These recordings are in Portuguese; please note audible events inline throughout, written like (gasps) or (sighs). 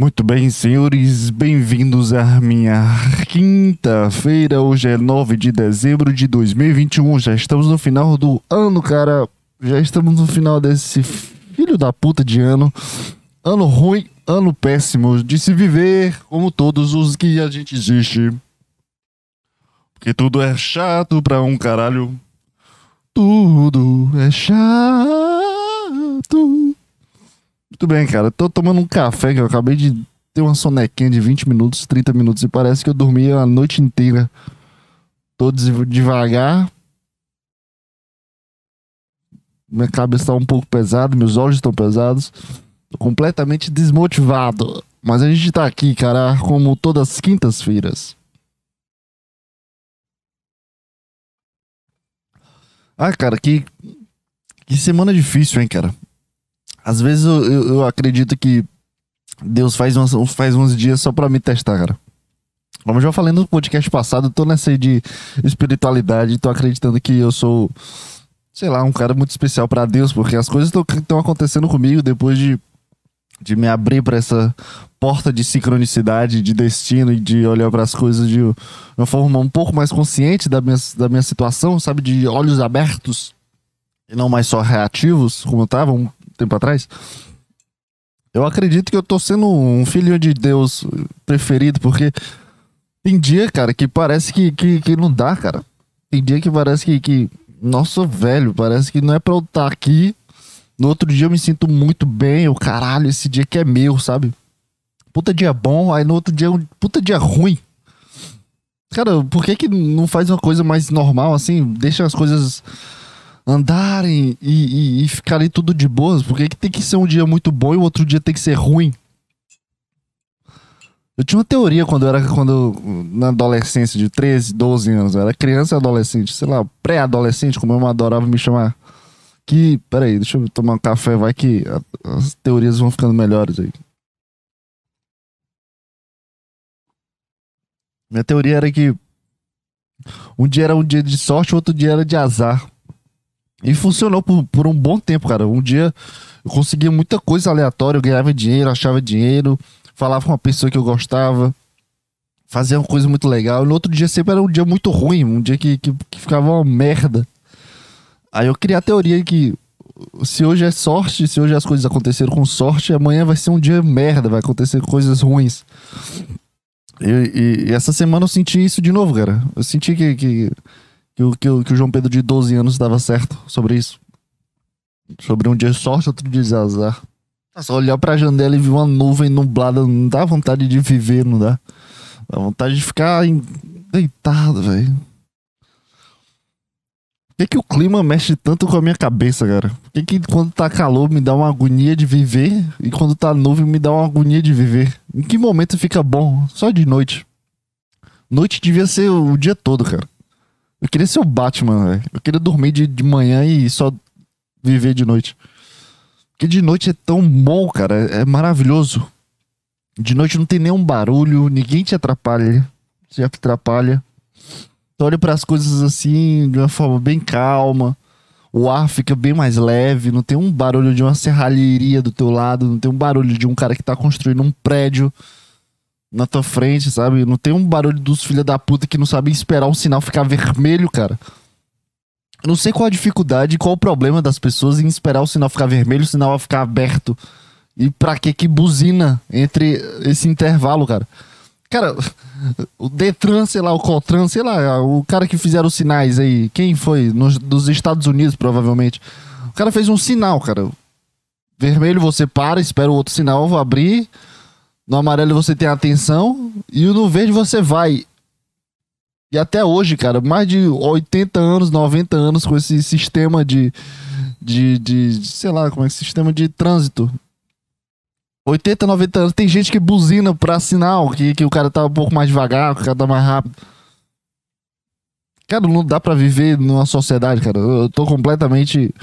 Muito bem, senhores, bem-vindos à minha quinta-feira. Hoje é 9 de dezembro de 2021. Já estamos no final do ano, cara. Já estamos no final desse filho da puta de ano. Ano ruim, ano péssimo de se viver, como todos os que a gente existe. Porque tudo é chato pra um caralho. Tudo é chato. Muito bem, cara. Tô tomando um café que eu acabei de ter uma sonequinha de 20 minutos, 30 minutos e parece que eu dormi a noite inteira. Tô devagar. Minha cabeça tá um pouco pesada, meus olhos estão pesados. Tô completamente desmotivado. Mas a gente tá aqui, cara, como todas as quintas-feiras. Ah, cara, que, que semana difícil, hein, cara. Às vezes eu, eu, eu acredito que Deus faz, umas, faz uns dias só pra me testar, cara. Como eu já falei no podcast passado, eu tô nessa aí de espiritualidade, tô acreditando que eu sou, sei lá, um cara muito especial para Deus, porque as coisas estão acontecendo comigo depois de, de me abrir para essa porta de sincronicidade, de destino e de olhar para as coisas de uma forma um pouco mais consciente da minha, da minha situação, sabe? De olhos abertos e não mais só reativos, como eu tava um tempo atrás. Eu acredito que eu tô sendo um filho de Deus preferido, porque tem dia, cara, que parece que, que, que não dá, cara. Tem dia que parece que, que. Nossa, velho, parece que não é pra eu estar tá aqui. No outro dia eu me sinto muito bem. O caralho, esse dia que é meu, sabe? Puta dia bom, aí no outro dia, puta dia ruim. Cara, por que que não faz uma coisa mais normal assim? Deixa as coisas andarem e, e, e ficarem tudo de boas? Por que, que tem que ser um dia muito bom e o outro dia tem que ser ruim? Eu tinha uma teoria quando eu era quando na adolescência de 13, 12 anos, eu era criança e adolescente, sei lá, pré-adolescente, como eu adorava me chamar. Que, peraí, deixa eu tomar um café, vai que as teorias vão ficando melhores aí. Minha teoria era que um dia era um dia de sorte, outro dia era de azar. E funcionou por, por um bom tempo, cara. Um dia eu conseguia muita coisa aleatória, eu ganhava dinheiro, achava dinheiro, falava com uma pessoa que eu gostava, fazia uma coisa muito legal. E no outro dia sempre era um dia muito ruim, um dia que, que, que ficava uma merda. Aí eu criei a teoria que se hoje é sorte, se hoje as coisas aconteceram com sorte, amanhã vai ser um dia merda, vai acontecer coisas ruins. E, e, e essa semana eu senti isso de novo, cara. Eu senti que, que que que, que o João Pedro de 12 anos estava certo sobre isso. Sobre um dia sorte, outro dia azar. É só olhar pra janela e ver uma nuvem nublada, não dá vontade de viver, não dá? Dá vontade de ficar deitado, velho. Por que, que o clima mexe tanto com a minha cabeça, cara? Por que, que quando tá calor me dá uma agonia de viver e quando tá nuvem me dá uma agonia de viver? Em que momento fica bom? Só de noite. Noite devia ser o dia todo, cara. Eu queria ser o Batman, velho. Eu queria dormir de, de manhã e só viver de noite. Porque de noite é tão bom, cara. É, maravilhoso. De noite não tem nenhum barulho, ninguém te atrapalha. Você atrapalha. Tu olha para as coisas assim de uma forma bem calma. O ar fica bem mais leve, não tem um barulho de uma serralheria do teu lado, não tem um barulho de um cara que tá construindo um prédio na tua frente, sabe? Não tem um barulho dos filha da puta que não sabem esperar o sinal ficar vermelho, cara. Não sei qual a dificuldade, qual o problema das pessoas em esperar o sinal ficar vermelho, o sinal ficar aberto. E pra que que buzina entre esse intervalo, cara? Cara, o Detran, sei lá, o Cotran, sei lá, o cara que fizeram os sinais aí, quem foi? Nos, dos Estados Unidos, provavelmente. O cara fez um sinal, cara. Vermelho você para, espera o outro sinal abrir no amarelo você tem atenção e no verde você vai. E até hoje, cara, mais de 80 anos, 90 anos com esse sistema de, de, de sei lá, como é que sistema de trânsito. 80, 90 anos. Tem gente que buzina pra sinal, que, que o cara tá um pouco mais devagar, que o cara tá mais rápido. Cara, não dá pra viver numa sociedade, cara. Eu tô completamente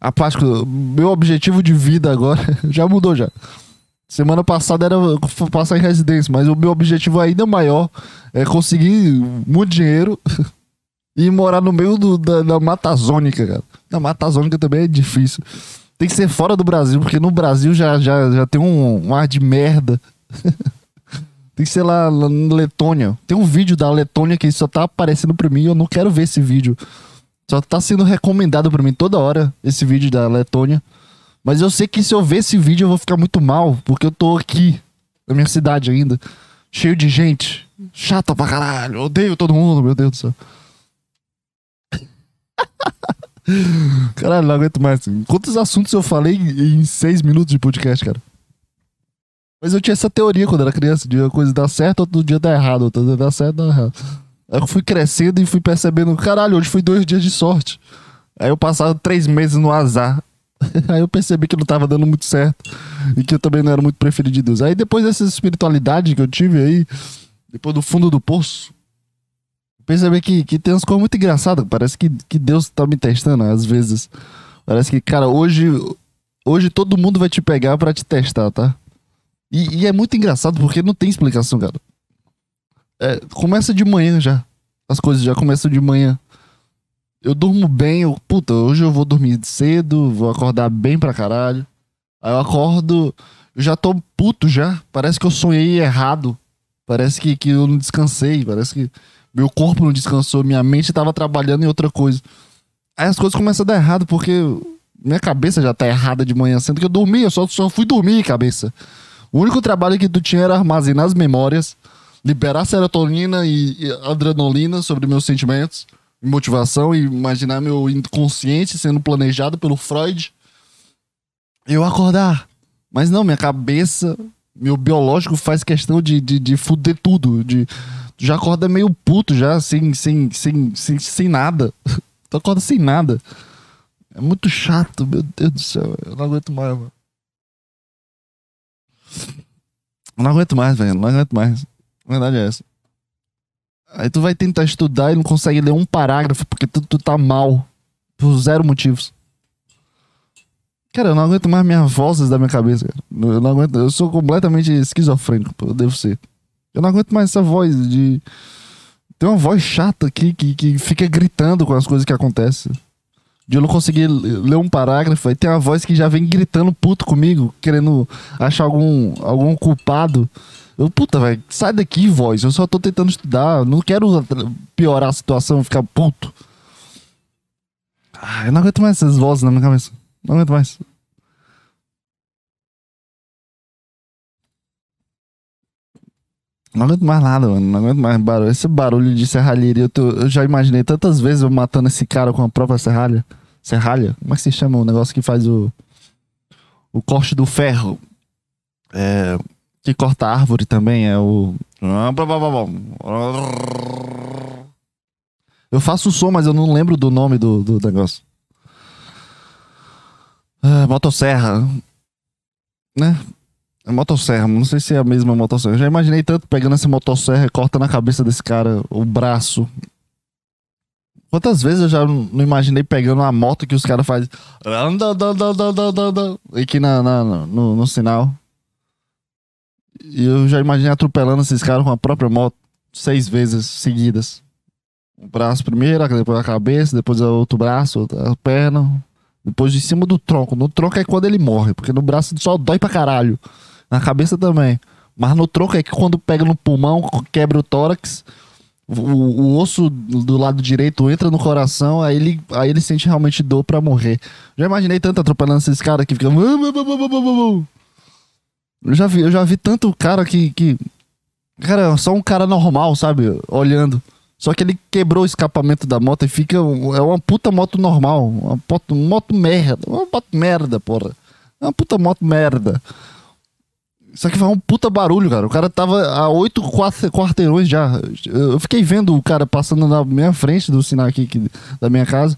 apático. Meu objetivo de vida agora (laughs) já mudou já. Semana passada era passar em residência, mas o meu objetivo ainda maior é conseguir muito dinheiro (laughs) e morar no meio do, da, da Mata Zônica, cara. Na Mata Zônica também é difícil. Tem que ser fora do Brasil, porque no Brasil já, já, já tem um, um ar de merda. (laughs) Tem que ser lá, lá na Letônia. Tem um vídeo da Letônia que só tá aparecendo pra mim eu não quero ver esse vídeo. Só tá sendo recomendado pra mim toda hora esse vídeo da Letônia. Mas eu sei que se eu ver esse vídeo eu vou ficar muito mal, porque eu tô aqui, na minha cidade ainda, cheio de gente. Chata pra caralho. Odeio todo mundo, meu Deus do céu. (laughs) Caralho, não aguento mais. Quantos assuntos eu falei em seis minutos de podcast, cara? Mas eu tinha essa teoria quando era criança, de uma coisa dar certo, outro dia dar errado, outro dia dar certo, dar errado. Aí eu fui crescendo e fui percebendo, caralho, hoje foi dois dias de sorte. Aí eu passava três meses no azar. (laughs) Aí eu percebi que não tava dando muito certo. E que eu também não era muito preferido de Deus. Aí depois dessa espiritualidade que eu tive aí, depois do fundo do poço, percebi que, que tem umas coisas muito engraçadas. Parece que, que Deus tá me testando às vezes. Parece que, cara, hoje, hoje todo mundo vai te pegar para te testar, tá? E, e, é muito engraçado porque não tem explicação, cara. É, começa de manhã já. As coisas já começam de manhã. Eu durmo bem, eu, puta, hoje eu vou dormir cedo, vou acordar bem pra caralho. Aí eu acordo, eu já tô puto já. Parece que eu sonhei errado. Parece que, que eu não descansei. Parece que meu corpo não descansou, minha mente tava trabalhando em outra coisa. Aí as coisas começam a dar errado porque minha cabeça já tá errada de manhã, sendo que eu dormi, eu só, só fui dormir, cabeça. O único trabalho que tu tinha era armazenar as memórias, liberar serotonina e, e adrenalina sobre meus sentimentos, motivação e imaginar meu inconsciente sendo planejado pelo Freud. Eu acordar. Mas não, minha cabeça, meu biológico faz questão de, de, de fuder tudo. De, já acorda meio puto, já, sem, sem, sem, sem, sem nada. (laughs) tu acorda sem nada. É muito chato, meu Deus do céu. Eu não aguento mais, mano. Não aguento mais, velho. Não aguento mais. A verdade é essa. Aí tu vai tentar estudar e não consegue ler um parágrafo porque tu, tu tá mal. Por zero motivos. Cara, eu não aguento mais minhas vozes da minha cabeça, cara. Eu não aguento. Eu sou completamente esquizofrênico, eu devo ser. Eu não aguento mais essa voz de. Tem uma voz chata aqui que, que fica gritando com as coisas que acontecem de eu não conseguir ler um parágrafo, aí tem uma voz que já vem gritando puto comigo, querendo achar algum, algum culpado. Eu, puta, velho, sai daqui, voz. Eu só tô tentando estudar. Não quero piorar a situação, ficar puto. Ah, eu não aguento mais essas vozes na minha cabeça. Não aguento mais. Não aguento mais nada, mano. Não aguento mais barulho. Esse barulho de serralheria, eu, tô, eu já imaginei tantas vezes eu matando esse cara com a própria serralha. Serralha? Como é que se chama o negócio que faz o. O corte do ferro? É. Que corta árvore também é o. Eu faço o som, mas eu não lembro do nome do, do negócio. É, motosserra. Né? É motosserra, não sei se é a mesma motosserra. Eu já imaginei tanto pegando essa motosserra e corta na cabeça desse cara o braço, Quantas vezes eu já não imaginei pegando uma moto que os caras fazem. Aqui na, na, no, no sinal. Eu já imaginei atropelando esses caras com a própria moto seis vezes seguidas. O braço primeiro, depois a cabeça, depois outro braço, a perna. Depois de cima do tronco. No tronco é quando ele morre, porque no braço só dói pra caralho. Na cabeça também. Mas no tronco é que quando pega no pulmão, quebra o tórax o, o, osso do lado direito entra no coração, aí ele, aí ele sente realmente dor pra morrer. Já imaginei tanto atropelando esses caras que ficam. Eu já vi, eu já vi tanto cara que, que. Cara, só um cara normal, sabe? Olhando. Só que ele quebrou o escapamento da moto e fica. É uma puta moto normal. Uma moto, moto merda. Uma moto merda, porra. É uma puta moto merda. Só que faz um puta barulho, cara. O cara tava a oito quarteirões já. Eu fiquei vendo o cara passando na minha frente do sinal aqui, aqui da minha casa.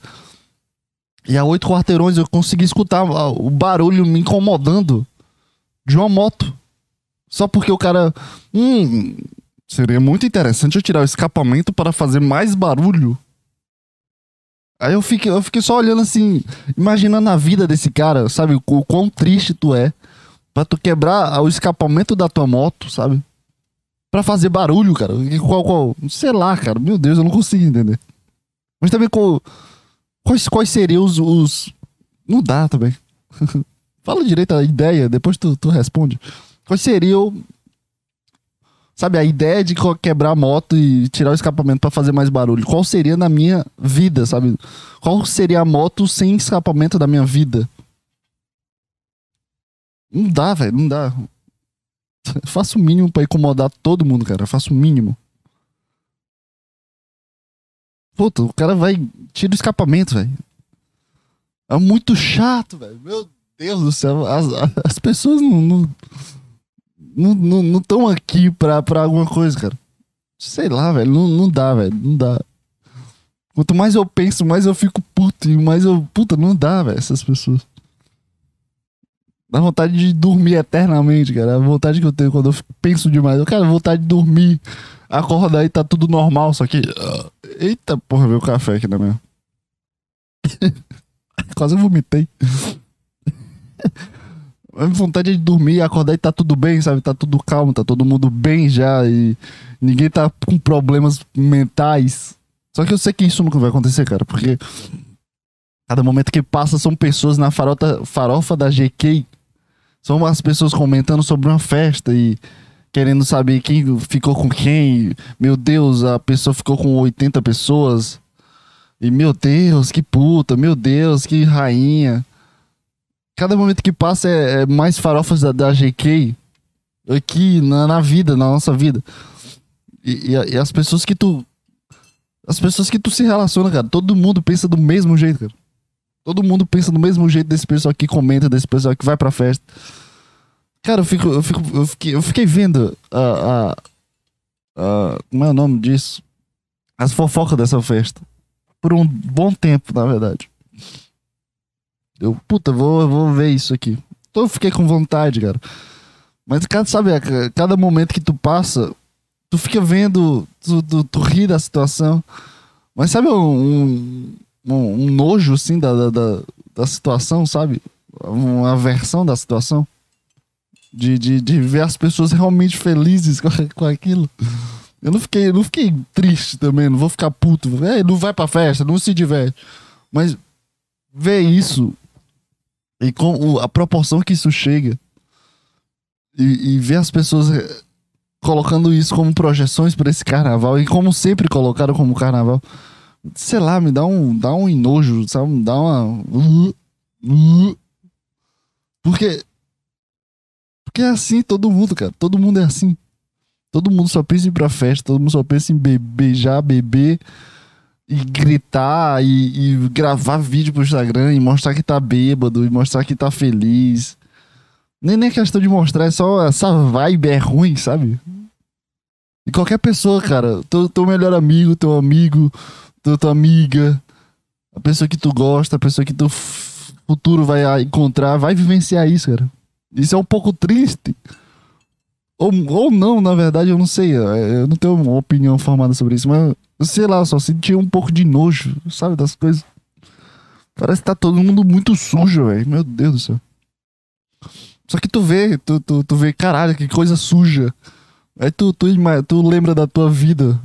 E a oito quarteirões eu consegui escutar o barulho me incomodando de uma moto. Só porque o cara. Hum, seria muito interessante eu tirar o escapamento para fazer mais barulho. Aí eu fiquei, eu fiquei só olhando assim, imaginando a vida desse cara, sabe? O, quão triste tu é Pra tu quebrar o escapamento da tua moto, sabe? Pra fazer barulho, cara. Qual, qual? Sei lá, cara. Meu Deus, eu não consigo entender. Mas também qual, quais, quais seriam os, os. Não dá também. (laughs) Fala direito a ideia, depois tu, tu responde. Quais seriam Sabe, a ideia de quebrar a moto e tirar o escapamento pra fazer mais barulho. Qual seria na minha vida, sabe? Qual seria a moto sem escapamento da minha vida? Não dá, velho, não dá. (laughs) Eu faço o mínimo pra incomodar todo mundo, cara. Eu faço o mínimo. Puta, o cara vai. Tira o escapamento, velho. É muito chato, velho. Meu Deus do céu. As, as pessoas não. Não não não aqui pra, pra alguma coisa, cara. Sei lá, velho. Não, não dá, velho. Não dá. Quanto mais eu penso, mais eu fico puto. E mais eu. Puta, não dá, velho, essas pessoas. Dá vontade de dormir eternamente, cara. A vontade que eu tenho quando eu penso demais. Eu quero vontade de dormir, acordar e tá tudo normal, só que. ah, Eita porra, veio o café aqui na minha. (laughs) Quase vomitei. A vontade de dormir, acordar e tá tudo bem, sabe? Tá tudo calmo, tá todo mundo bem já e ninguém tá com problemas mentais. Só que eu sei que isso nunca vai acontecer, cara, porque cada momento que passa são pessoas na farota, farofa da GK. São as pessoas comentando sobre uma festa e querendo saber quem ficou com quem. Meu Deus, a pessoa ficou com 80 pessoas. E meu Deus, que puta, meu Deus, que rainha. Cada momento que passa é, é mais farofas da, da GK aqui na, na vida, na nossa vida. E, e e as pessoas que tu. As pessoas que tu se relaciona, cara, todo mundo pensa do mesmo jeito, cara. Todo mundo pensa do mesmo jeito desse pessoal que comenta, desse pessoal que vai pra festa. Cara, eu fico. Eu, fico, eu, fiquei, eu fiquei vendo a. Como é o nome disso? As fofocas dessa festa. Por um bom tempo, na verdade. Eu, puta, vou, vou ver isso aqui. Então eu fiquei com vontade, cara. Mas, cara, sabe, cada momento que tu passa, tu fica vendo, tu, tu, tu ri da situação. Mas sabe um, um, um nojo, assim, da, da, da, da situação, sabe? Uma aversão da situação. De, de, de ver as pessoas realmente felizes com, (laughs) com aquilo. Eu não fiquei, eu não fiquei triste também, não vou ficar puto. É, não vai pra festa, não se diverte. Mas ver isso e com o- a proporção que isso chega e, e ver as pessoas eh, colocando isso como projeções para esse carnaval e como sempre colocaram como carnaval, sei lá, me dá um, dá um enojo, sabe? Dá uma. Porque. Porque é assim todo mundo, cara. Todo mundo é assim. Todo mundo só pensa em ir pra festa, todo mundo só pensa em be- beijar, beber e gritar e, e gravar vídeo pro Instagram e mostrar que tá bêbado e mostrar que tá feliz. Nem, nem é questão de mostrar, é só essa vibe é ruim, sabe? E qualquer pessoa, cara, teu, teu melhor amigo, teu amigo, teu, tua amiga, a pessoa que tu gosta, a pessoa que tu futuro vai encontrar, vai vivenciar isso, cara. Isso é um pouco triste. Ou, ou não, na verdade, eu não sei. Eu não tenho uma opinião formada sobre isso, mas sei lá, só senti um pouco de nojo, sabe, das coisas. Parece que tá todo mundo muito sujo, velho. Meu Deus do céu. Só que tu vê, tu, tu, tu vê, caralho, que coisa suja. Aí tu, tu, tu lembra da tua vida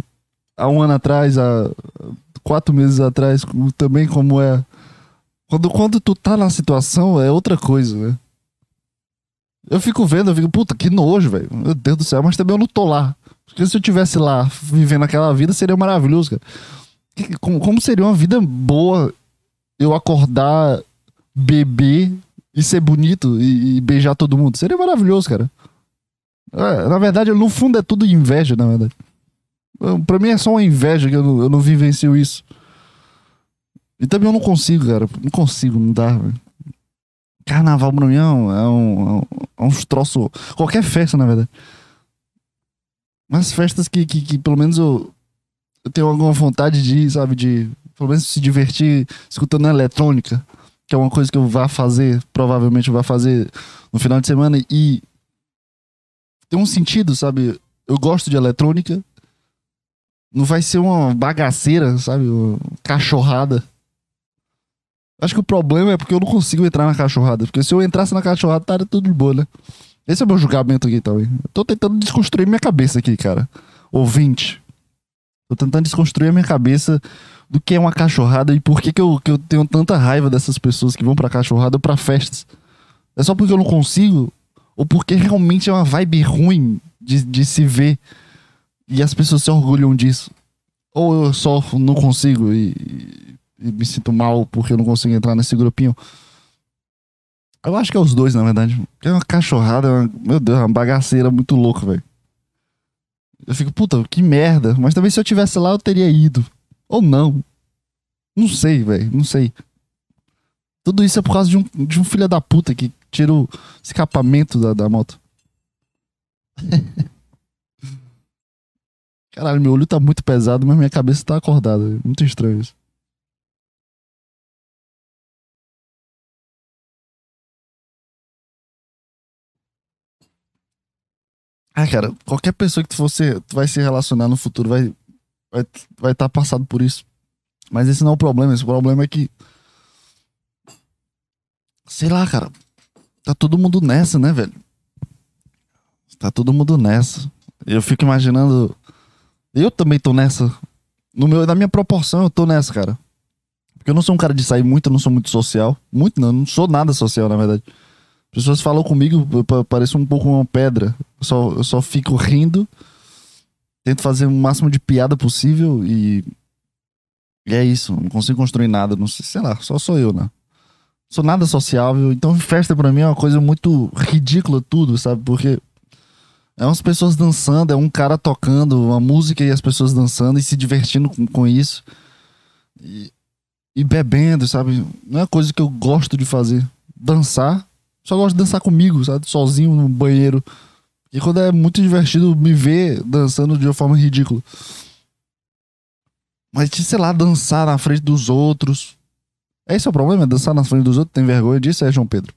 há um ano atrás, há quatro meses atrás, também como é. Quando, quando tu tá na situação, é outra coisa, né? Eu fico vendo, eu fico, puta, que nojo, velho. Meu Deus do céu, mas também eu não tô lá. Porque se eu tivesse lá vivendo aquela vida, seria maravilhoso, cara. Como, seria uma vida boa eu acordar, beber e ser bonito e, e beijar todo mundo? Seria maravilhoso, cara. É, na verdade, no fundo é tudo inveja, na verdade. Pra mim é só uma inveja que eu não, eu não vivencio isso. E também eu não consigo, cara. Não consigo, não dá. Carnaval pra mim é um, é um, é é. Qualquer festa, na verdade. Mas festas que, que, que pelo menos eu, eu tenho alguma vontade de sabe? De pelo menos se divertir escutando eletrônica. Que é uma coisa que eu vá fazer, provavelmente vá fazer no final de semana. E tem um sentido, sabe? Eu gosto de eletrônica. Não vai ser uma bagaceira, sabe? Uma cachorrada. Acho que o problema é porque eu não consigo entrar na cachorrada. Porque se eu entrasse na cachorrada, estaria tudo de boa, né? Esse é o meu julgamento aqui também. Eu tô tentando desconstruir minha cabeça aqui, cara. Ouvinte. Tô tentando desconstruir a minha cabeça do que é uma cachorrada e por que, que, eu, que eu tenho tanta raiva dessas pessoas que vão pra cachorrada ou pra festas. É só porque eu não consigo? Ou porque realmente é uma vibe ruim de, de se ver e as pessoas se orgulham disso. Ou eu só não consigo e, e me sinto mal porque eu não consigo entrar nesse grupinho. Eu acho que é os dois, na verdade. É uma cachorrada, é uma, meu Deus, é uma bagaceira muito louca, velho. Eu fico, puta, que merda. Mas talvez se eu tivesse lá eu teria ido. Ou não. Não sei, velho. Não sei. Tudo isso é por causa de um, de um filho da puta que tira o escapamento da, da moto. (laughs) Caralho, meu olho tá muito pesado, mas minha cabeça tá acordada. Muito estranho isso. Ah, cara, qualquer pessoa que tu, fosse, tu vai se relacionar no futuro vai vai vai estar tá passado por isso. Mas esse não é o problema, esse problema é que sei lá, cara. Tá todo mundo nessa, né, velho? Tá todo mundo nessa. Eu fico imaginando eu também tô nessa. No meu, na minha proporção, eu tô nessa, cara. Porque eu não sou um cara de sair muito, eu não sou muito social. Muito não, eu não sou nada social, na verdade pessoas falam comigo, eu pareço um pouco uma pedra. Eu só, eu só fico rindo, tento fazer o máximo de piada possível e. E é isso, não consigo construir nada, não sei, sei lá, só sou eu, né? Sou nada sociável, então festa para mim é uma coisa muito ridícula tudo, sabe? Porque é umas pessoas dançando, é um cara tocando uma música e as pessoas dançando e se divertindo com, com isso. E, e bebendo, sabe? Não é coisa que eu gosto de fazer. Dançar só gosto de dançar comigo, sabe? Sozinho no banheiro. E quando é muito divertido me ver dançando de uma forma ridícula. Mas, sei lá, dançar na frente dos outros. Esse é o problema, é dançar na frente dos outros. Tem vergonha disso, é, João Pedro?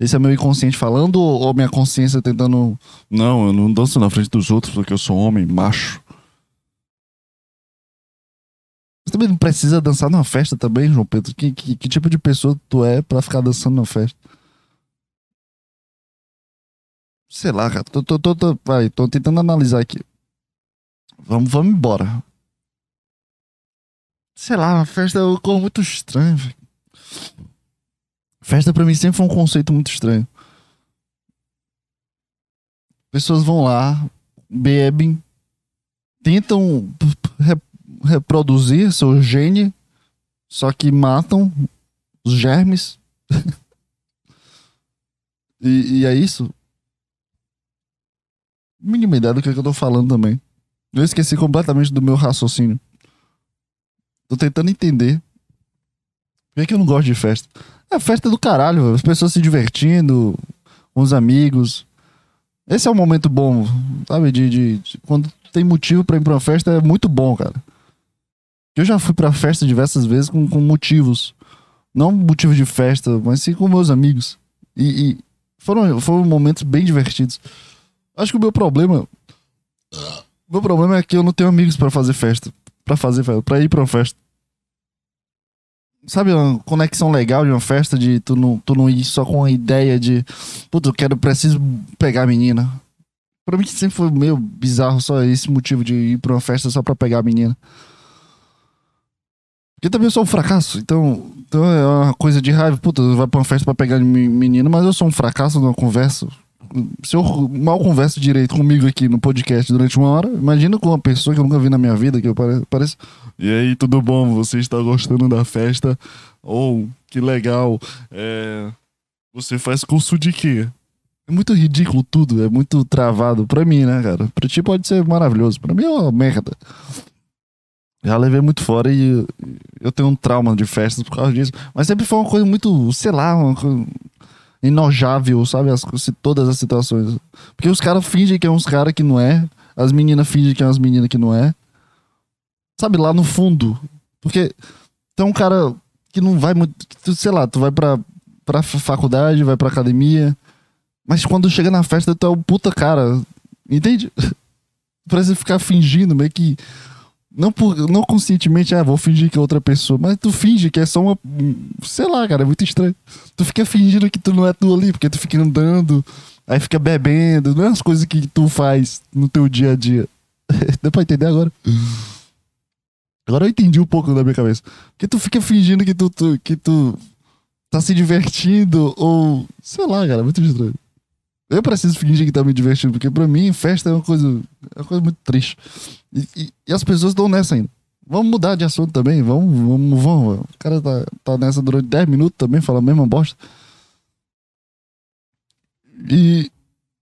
Esse é meu inconsciente falando ou minha consciência tentando. Não, eu não danço na frente dos outros porque eu sou homem, macho. Você também não precisa dançar numa festa também, João Pedro? Que, que, que tipo de pessoa tu é para ficar dançando na festa? Sei lá, cara. Tô, tô, tô, tô, vai, tô tentando analisar aqui. Vamos, vamos embora. Sei lá, a festa é um coisa muito estranho, velho. Festa pra mim sempre foi um conceito muito estranho. Pessoas vão lá, bebem, tentam re reproduzir seu gene, só que matam os germes. (laughs) e, e é isso mínima ideia do que, é que eu tô falando também. Eu esqueci completamente do meu raciocínio. Tô tentando entender. Por que, que eu não gosto de festa? É festa do caralho, as pessoas se divertindo, com os amigos. Esse é um momento bom, sabe? De, de, de quando tem motivo para ir pra uma festa é muito bom, cara. Eu já fui pra festa diversas vezes com, com motivos. Não motivo de festa, mas sim com meus amigos. E, e foram, foram momentos bem divertidos. Acho que o meu problema. Meu problema é que eu não tenho amigos para fazer festa. para fazer. Pra ir pra uma festa. Sabe uma conexão legal de uma festa de tu não, tu não ir só com a ideia de. Puta, eu quero, preciso pegar a menina. Pra mim sempre foi meio bizarro só esse motivo de ir pra uma festa só pra pegar a menina. Porque também eu sou um fracasso, então, então é uma coisa de raiva. Puta, vai pra uma festa pra pegar menina, mas eu sou um fracasso numa conversa se eu mal converso direito comigo aqui no podcast durante uma hora, imagina com uma pessoa que eu nunca vi na minha vida, que eu pareço. E aí, tudo bom? Você está gostando da festa? Ou, oh, que legal. É... Você faz curso de quê? É muito ridículo tudo, é muito travado. Pra mim, né, cara? Pra ti pode ser maravilhoso. Pra mim é uma merda. Já levei muito fora e eu tenho um trauma de festas por causa disso. Mas sempre foi uma coisa muito, sei lá, uma coisa enojável, sabe? As, todas as situações. Porque os caras fingem que é uns caras que não é. As meninas fingem que é umas meninas que não é. Sabe, lá no fundo. Porque tem um cara que não vai muito. Sei lá, tu vai pra, pra faculdade, vai pra academia. Mas quando chega na festa, tu é o puta cara. Entende? (laughs) Parece ficar fingindo, meio que não, por, não conscientemente, ah, vou fingir que é outra pessoa. Mas tu finge que é só uma. Sei lá, cara, é muito estranho. Tu fica fingindo que tu não é tu ali, porque tu fica andando, aí fica bebendo. Não é as coisas que tu faz no teu dia a dia. (laughs) Deu pra entender agora? Agora eu entendi um pouco da minha cabeça. Porque tu fica fingindo que tu, tu, que tu tá se divertindo, ou. Sei lá, cara, é muito estranho. Eu preciso fingir que tá me divertindo, porque pra mim festa é uma coisa, é uma coisa muito triste. E, e, e as pessoas estão nessa ainda. Vamos mudar de assunto também, vamos, vamos, vamos. O cara tá, tá nessa durante 10 minutos também, fala a mesma bosta. E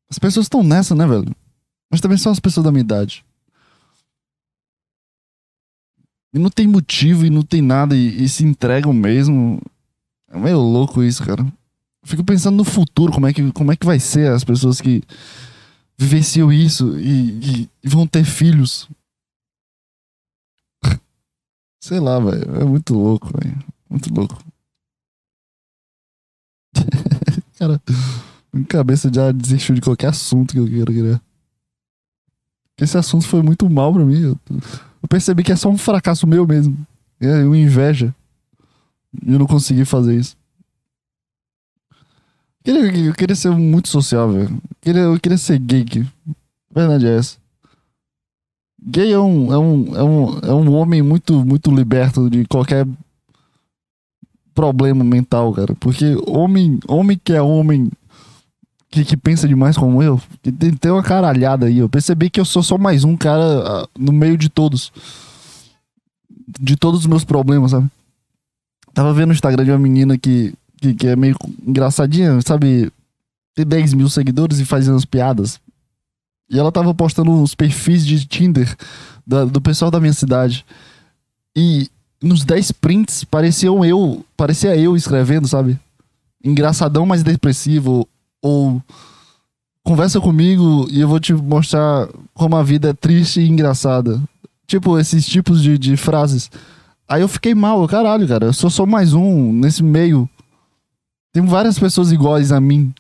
as pessoas estão nessa, né, velho? Mas também são as pessoas da minha idade. E não tem motivo e não tem nada e, e se entregam mesmo. É meio louco isso, cara. Fico pensando no futuro, como é que, como é que vai ser as pessoas que vivenciam isso e, e, e vão ter filhos. (laughs) Sei lá, velho. É muito louco, velho. Muito louco. (laughs) cara, minha cabeça já desistiu de qualquer assunto que eu quero querer. Esse assunto foi muito mal pra mim. Eu, eu percebi que é só um fracasso meu mesmo. É uma inveja. E eu não consegui fazer isso. Eu queria, eu queria ser muito social, velho. Eu queria, eu queria ser gay. A verdade é essa. Gay é um, é um, é um, é um homem muito, muito liberto de qualquer problema mental, cara. Porque homem, homem que é homem que, que pensa demais como eu, tem, tem uma caralhada aí. Eu percebi que eu sou só mais um cara uh, no meio de todos. De todos os meus problemas, sabe? Tava vendo no Instagram de uma menina que, que, que é meio engraçadinha, sabe? Tem 10 mil seguidores e faz umas piadas. E ela tava postando uns perfis de Tinder da, do pessoal da minha cidade. E nos 10 prints pareciam eu, parecia eu escrevendo, sabe? Engraçadão, mas depressivo, ou conversa comigo e eu vou te mostrar como a vida é triste e engraçada. Tipo, esses tipos de, de frases. Aí eu fiquei mal, caralho, cara. Eu sou só mais um nesse meio. Tem várias pessoas iguais a mim.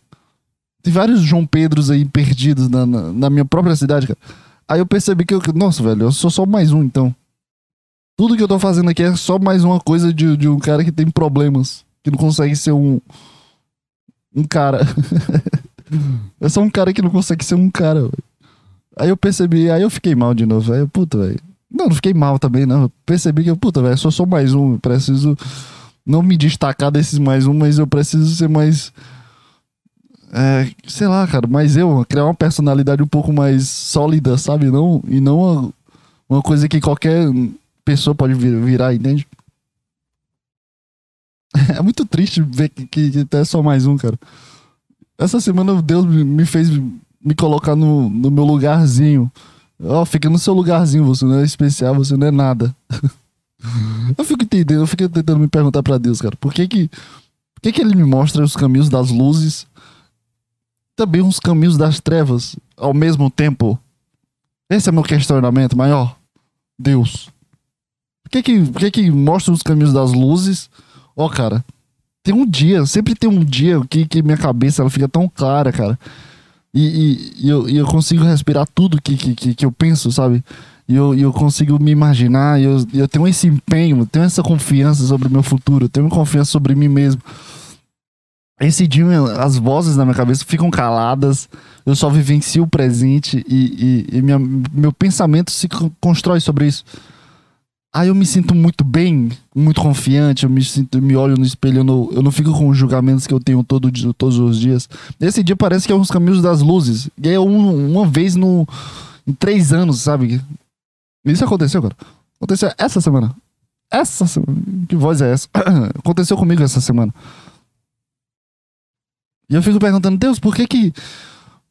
Tem vários João Pedros aí perdidos na, na, na minha própria cidade, cara. Aí eu percebi que, eu, nossa, velho, eu sou só mais um, então. Tudo que eu tô fazendo aqui é só mais uma coisa de, de um cara que tem problemas. Que não consegue ser um, um cara. (laughs) eu sou um cara que não consegue ser um cara. Véio. Aí eu percebi, aí eu fiquei mal de novo. Eu, puta, velho. Não, não fiquei mal também, não. Eu percebi que eu, puta, velho, sou só mais um. Preciso não me destacar desses mais um, mas eu preciso ser mais. É, sei lá, cara, mas eu criar uma personalidade um pouco mais sólida, sabe? Não, e não uma, uma coisa que qualquer pessoa pode virar, entende? (laughs) É muito triste ver que, que, que é só mais um, cara. Essa semana Deus me fez me colocar no, no meu lugarzinho. Ó, oh, fica no seu lugarzinho, você não é especial, você não é nada. (laughs) eu fico entendendo, eu fico tentando me perguntar para Deus, cara, por que que, por que que ele me mostra os caminhos das luzes, também os caminhos das trevas ao mesmo tempo? Esse é meu questionamento maior. Deus. Por que que, por que que mostra os caminhos das luzes Ó, oh, cara, tem um dia, sempre tem um dia que, que minha cabeça ela fica tão clara, cara. E, e, e eu, e eu consigo respirar tudo que, que, que eu penso, sabe? E eu, eu consigo me imaginar, e eu, eu tenho esse empenho, tenho essa confiança sobre o meu futuro, tenho confiança sobre mim mesmo. Esse dia, as vozes na minha cabeça ficam caladas, eu só vivencio o presente e, e, e minha, meu pensamento se constrói sobre isso. Aí eu me sinto muito bem, muito confiante, eu me sinto, me olho no espelho, eu não, eu não fico com os julgamentos que eu tenho todo, todos os dias. Esse dia parece que é uns caminhos das luzes. E é um, uma vez no, em três anos, sabe? Isso aconteceu, cara. Aconteceu essa semana. Essa semana. Que voz é essa? (coughs) aconteceu comigo essa semana. E eu fico perguntando, Deus, por que que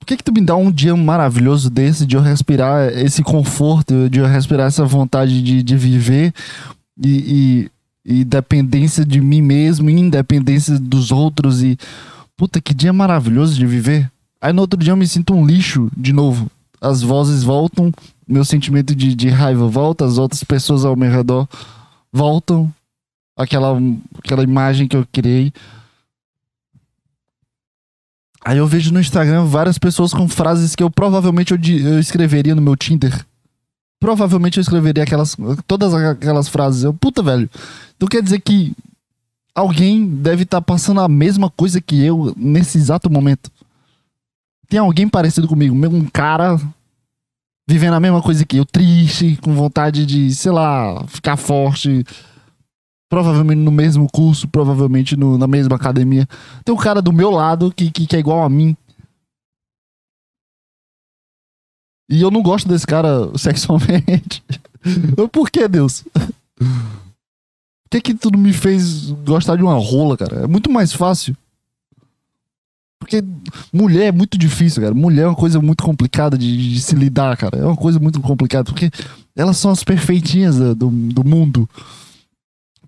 por que, que tu me dá um dia maravilhoso desse, de eu respirar esse conforto, de eu respirar essa vontade de, de viver e, e, e dependência de mim mesmo, independência dos outros e. Puta, que dia maravilhoso de viver. Aí no outro dia eu me sinto um lixo de novo. As vozes voltam, meu sentimento de, de raiva volta, as outras pessoas ao meu redor voltam. Aquela, aquela imagem que eu criei Aí eu vejo no Instagram várias pessoas com frases que eu provavelmente eu, eu escreveria no meu Tinder. Provavelmente eu escreveria aquelas. Todas aquelas frases. Eu, puta, velho. Então quer dizer que alguém deve estar tá passando a mesma coisa que eu nesse exato momento. Tem alguém parecido comigo, um cara vivendo a mesma coisa que eu, triste, com vontade de, sei lá, ficar forte. Provavelmente no mesmo curso, provavelmente no, na mesma academia. Tem um cara do meu lado que, que, que é igual a mim. E eu não gosto desse cara (laughs) sexualmente. Por que, Deus? (laughs) Por que, que tu me fez gostar de uma rola, cara? É muito mais fácil porque mulher é muito difícil, cara. Mulher é uma coisa muito complicada de, de se lidar, cara. É uma coisa muito complicada. Porque elas são as perfeitinhas do, do mundo.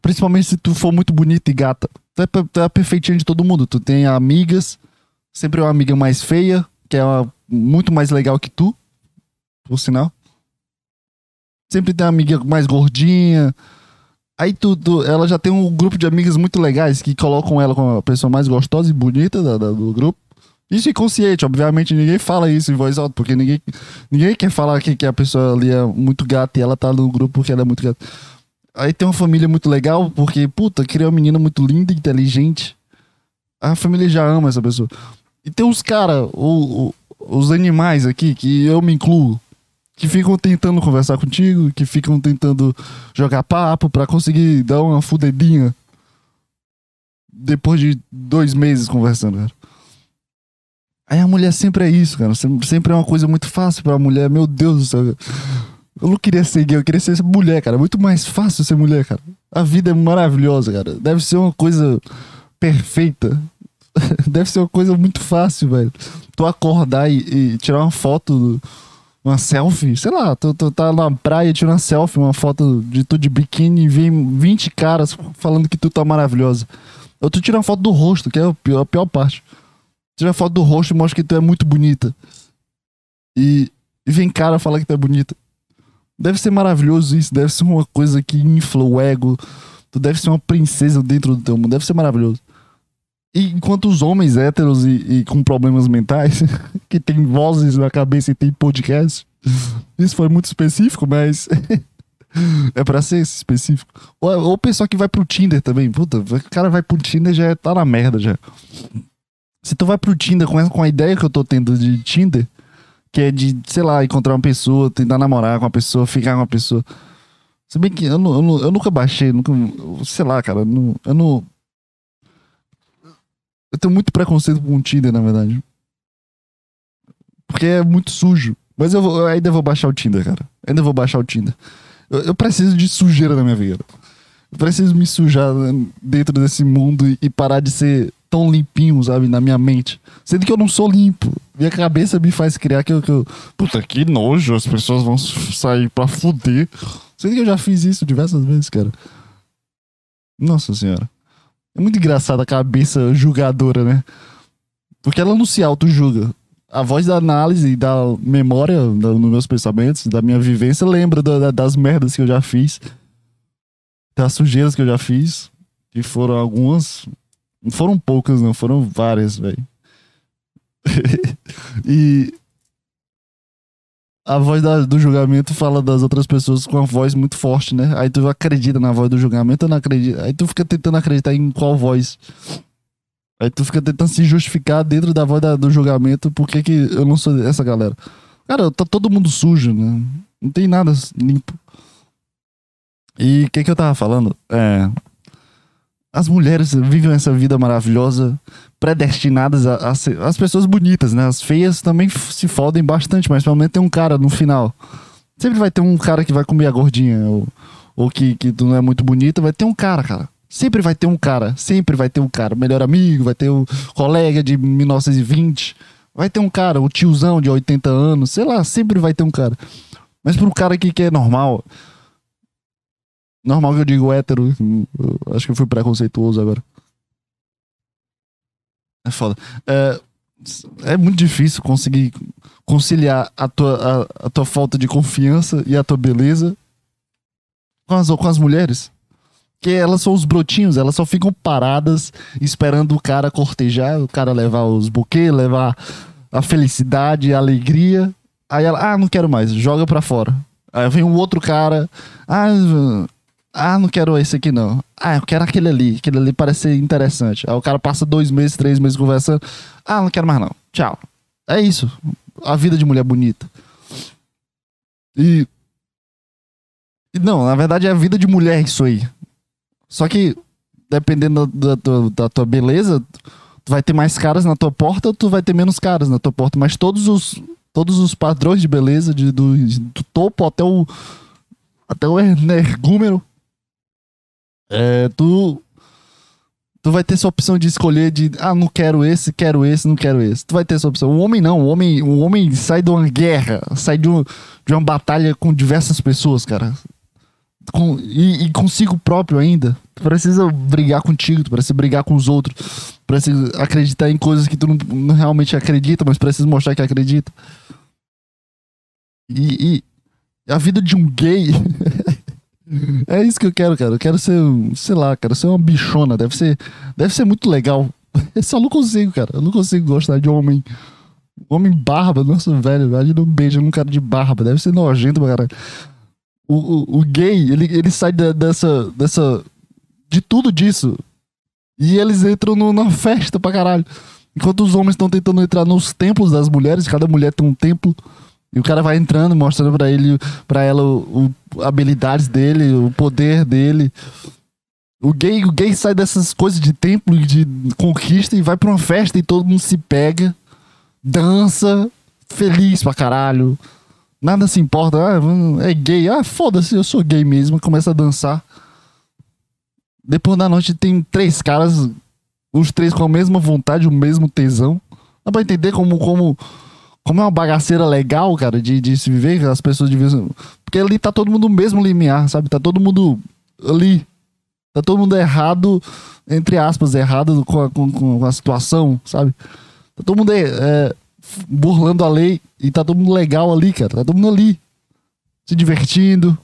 Principalmente se tu for muito bonita e gata. Tu é, tu é a perfeitinha de todo mundo. Tu tem amigas, sempre uma amiga mais feia, que é uma, muito mais legal que tu, por sinal. Sempre tem uma amiga mais gordinha. Aí tu, tu, ela já tem um grupo de amigas muito legais que colocam ela como a pessoa mais gostosa e bonita da, da, do grupo. Isso é consciente, obviamente ninguém fala isso em voz alta, porque ninguém, ninguém quer falar que, que a pessoa ali é muito gata e ela tá no grupo porque ela é muito gata. Aí tem uma família muito legal, porque, puta, cria uma menina muito linda, inteligente. A família já ama essa pessoa. E tem os caras, os animais aqui, que eu me incluo, que ficam tentando conversar contigo, que ficam tentando jogar papo para conseguir dar uma fudedinha. Depois de dois meses conversando, cara. Aí a mulher sempre é isso, cara. Sempre é uma coisa muito fácil pra mulher. Meu Deus do céu. Eu não queria ser gay, eu queria ser mulher, cara. É muito mais fácil ser mulher, cara. A vida é maravilhosa, cara. Deve ser uma coisa perfeita. (laughs) Deve ser uma coisa muito fácil, velho. Tu acordar e, e tirar uma foto, uma selfie, sei lá, tu, tu tá na praia tira uma selfie, uma foto de tu de biquíni e vem 20 caras falando que tu tá maravilhosa. Ou tu tira uma foto do rosto, que é a pior, a pior parte. Tira a foto do rosto e mostra que tu é muito bonita. E, e vem cara falar que tu é bonita. Deve ser maravilhoso isso, deve ser uma coisa que infla o ego. Tu deve ser uma princesa dentro do teu mundo, deve ser maravilhoso. E enquanto os homens héteros e, e com problemas mentais, (laughs) que tem vozes na cabeça e tem podcast, isso foi muito específico, mas (laughs) é pra ser específico. Ou, ou o pessoal que vai pro Tinder também, puta, o cara vai pro Tinder já tá na merda já. Se tu vai pro Tinder com, com a ideia que eu tô tendo de Tinder, que é de, sei lá, encontrar uma pessoa, tentar namorar com uma pessoa, ficar com uma pessoa. Se bem que eu, eu, eu nunca baixei, nunca, sei lá, cara, eu não, eu não. Eu tenho muito preconceito com o Tinder, na verdade. Porque é muito sujo. Mas eu, vou, eu ainda vou baixar o Tinder, cara. Ainda vou baixar o Tinder. Eu, eu, preciso de sujeira na minha vida. Eu preciso me sujar dentro desse mundo e parar de ser tão limpinho, sabe, na minha mente. Sendo que eu não sou limpo. Minha cabeça me faz criar que eu, que eu. Puta, que nojo, as pessoas vão sair pra fuder. Sendo que eu já fiz isso diversas vezes, cara. Nossa senhora. É muito engraçado a cabeça julgadora, né? Porque ela não se auto-julga. A voz da análise e da memória nos meus pensamentos, da minha vivência, lembra da, das merdas que eu já fiz. Das sujeiras que eu já fiz. Que foram algumas, não foram poucas, não, foram várias, velho. (laughs) e a voz da, do julgamento fala das outras pessoas com a voz muito forte, né? Aí tu acredita na voz do julgamento ou não acredita? Aí tu fica tentando acreditar em qual voz. Aí tu fica tentando se justificar dentro da voz da, do julgamento por que eu não sou essa galera. Cara, tá todo mundo sujo, né? Não tem nada limpo. E o que que eu tava falando? É as mulheres vivem essa vida maravilhosa, predestinadas a, a ser, as pessoas bonitas, né? As feias também se fodem bastante, mas pelo menos tem um cara no final. Sempre vai ter um cara que vai comer a gordinha, ou, ou que, que não é muito bonita, vai ter um cara, cara. Sempre vai ter um cara, sempre vai ter um cara. Melhor amigo, vai ter o colega de 1920, vai ter um cara, o tiozão de 80 anos, sei lá, sempre vai ter um cara. Mas para um cara que, que é normal, Normal que eu digo hétero. acho que eu fui preconceituoso agora. É foda. É, é muito difícil conseguir conciliar a tua, a, a, tua falta de confiança e a tua beleza com as, com as mulheres. Que elas são os brotinhos, elas só ficam paradas esperando o cara cortejar, o cara levar os buquês, levar a felicidade, a alegria. Aí ela, ah, não quero mais, joga pra fora. Aí vem um outro cara, ah, ah, não quero esse aqui não. Ah, eu quero aquele ali. Aquele ali parece ser interessante. Aí o cara passa dois meses, três meses conversando. Ah, não quero mais não. Tchau. É isso. A vida de mulher bonita. E. não, na verdade é a vida de mulher isso aí. Só que, dependendo da, da, da tua beleza, tu vai ter mais caras na tua porta ou tu vai ter menos caras na tua porta. Mas todos os, todos os padrões de beleza, de, do, do topo até o até o energúmero. É, tu tu vai ter essa opção de escolher de ah, não quero esse, quero esse, não quero esse. Tu vai ter essa opção. O homem não, o homem, o homem sai de uma guerra, sai de, um, de uma batalha com diversas pessoas, cara. Com, e, e consigo próprio ainda. Tu precisa brigar contigo, tu precisa brigar com os outros. Precisa acreditar em coisas que tu não, não realmente acredita, mas precisa mostrar que acredita. E, e a vida de um gay (laughs) É isso que eu quero, cara. Eu quero ser, sei lá, quero ser uma bichona. Deve ser, deve ser muito legal. (laughs) Eu só não consigo, cara. Eu não consigo gostar de homem. Homem barba, nossa, velho. Imagina um beijo num cara de barba. Deve ser nojento pra caralho. O, o, o gay, ele, ele sai dessa, dessa. de tudo disso. E eles entram no, na festa pra caralho. Enquanto os homens estão tentando entrar nos templos das mulheres, cada mulher tem um templo. E o cara vai entrando, mostrando para ele, para ela, o, o, habilidades dele, o poder dele. O gay, o gay sai dessas coisas de templo e de conquista e vai pra uma festa e todo mundo se pega, dança, feliz pra caralho. Nada se importa. Ah, é gay. Ah, foda-se, eu sou gay mesmo. Começa a dançar. Depois da noite tem três caras, os três com a mesma vontade, o mesmo tesão. Dá pra entender como, como como é uma bagaceira legal, cara, de, de se viver, as pessoas deviam. Porque ali tá todo mundo no mesmo limiar, sabe? Tá todo mundo ali. Tá todo mundo errado, entre aspas, errado com a, com, com a situação, sabe? Tá todo mundo é, burlando a lei e tá todo mundo legal ali, cara. Tá todo mundo ali. Se divertindo.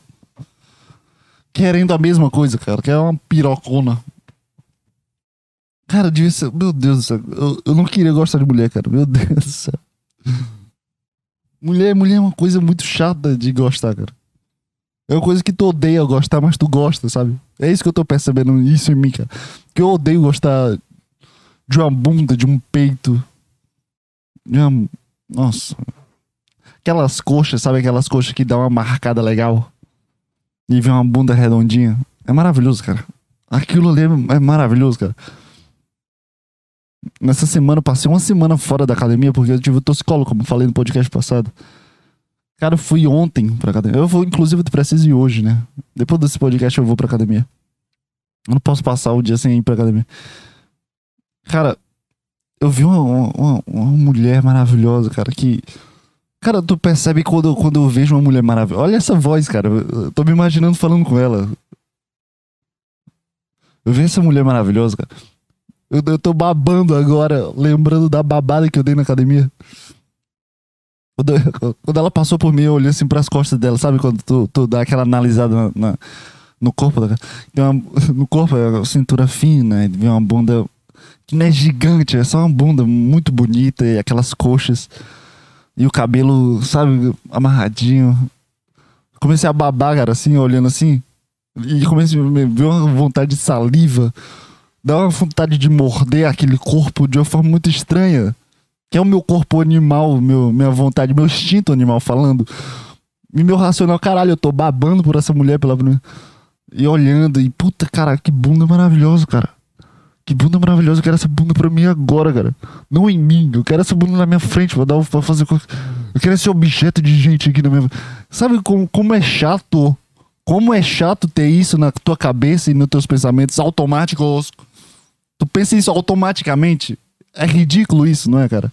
Querendo a mesma coisa, cara. Que é uma pirocona. Cara, devia ser. Meu Deus do céu. Eu, eu não queria gostar de mulher, cara. Meu Deus do céu. (laughs) Mulher, mulher é uma coisa muito chata de gostar, cara. É uma coisa que tu odeia gostar, mas tu gosta, sabe? É isso que eu tô percebendo isso em mim, cara. Que eu odeio gostar de uma bunda, de um peito. De uma... Nossa. Aquelas coxas, sabe? Aquelas coxas que dá uma marcada legal. E vem uma bunda redondinha. É maravilhoso, cara. Aquilo ali é maravilhoso, cara. Nessa semana, eu passei uma semana fora da academia porque eu tive toxicólogo, como falei no podcast passado. Cara, eu fui ontem pra academia. Eu vou, inclusive, eu preciso ir hoje, né? Depois desse podcast eu vou pra academia. Eu não posso passar o dia sem ir pra academia. Cara, eu vi uma, uma, uma mulher maravilhosa, cara, que. Cara, tu percebe quando, quando eu vejo uma mulher maravilhosa. Olha essa voz, cara. Eu tô me imaginando falando com ela. Eu vi essa mulher maravilhosa, cara. Eu, eu tô babando agora, lembrando da babada que eu dei na academia. Quando, (laughs) quando ela passou por mim, eu olhei assim pras costas dela, sabe? Quando tu, tu dá aquela analisada na, na no corpo. Uma, (laughs) no corpo é cintura fina, vem uma bunda que não é gigante, é só uma bunda muito bonita e aquelas coxas. E o cabelo, sabe, amarradinho. Comecei a babar, cara, assim, olhando assim. E comecei a ver uma vontade de saliva dá uma vontade de morder aquele corpo de uma forma muito estranha. Que é o meu corpo animal, meu, minha vontade, meu instinto animal falando. E meu racional, caralho, eu tô babando por essa mulher pela. E olhando, e puta, cara, que bunda maravilhosa, cara. Que bunda maravilhosa, eu quero essa bunda pra mim agora, cara. Não em mim, eu quero essa bunda na minha frente, vou dar pra fazer. Eu quero esse objeto de gente aqui na minha. Sabe como, como é chato? Como é chato ter isso na tua cabeça e nos teus pensamentos automáticos Tu pensa isso automaticamente. É ridículo isso, não é, cara?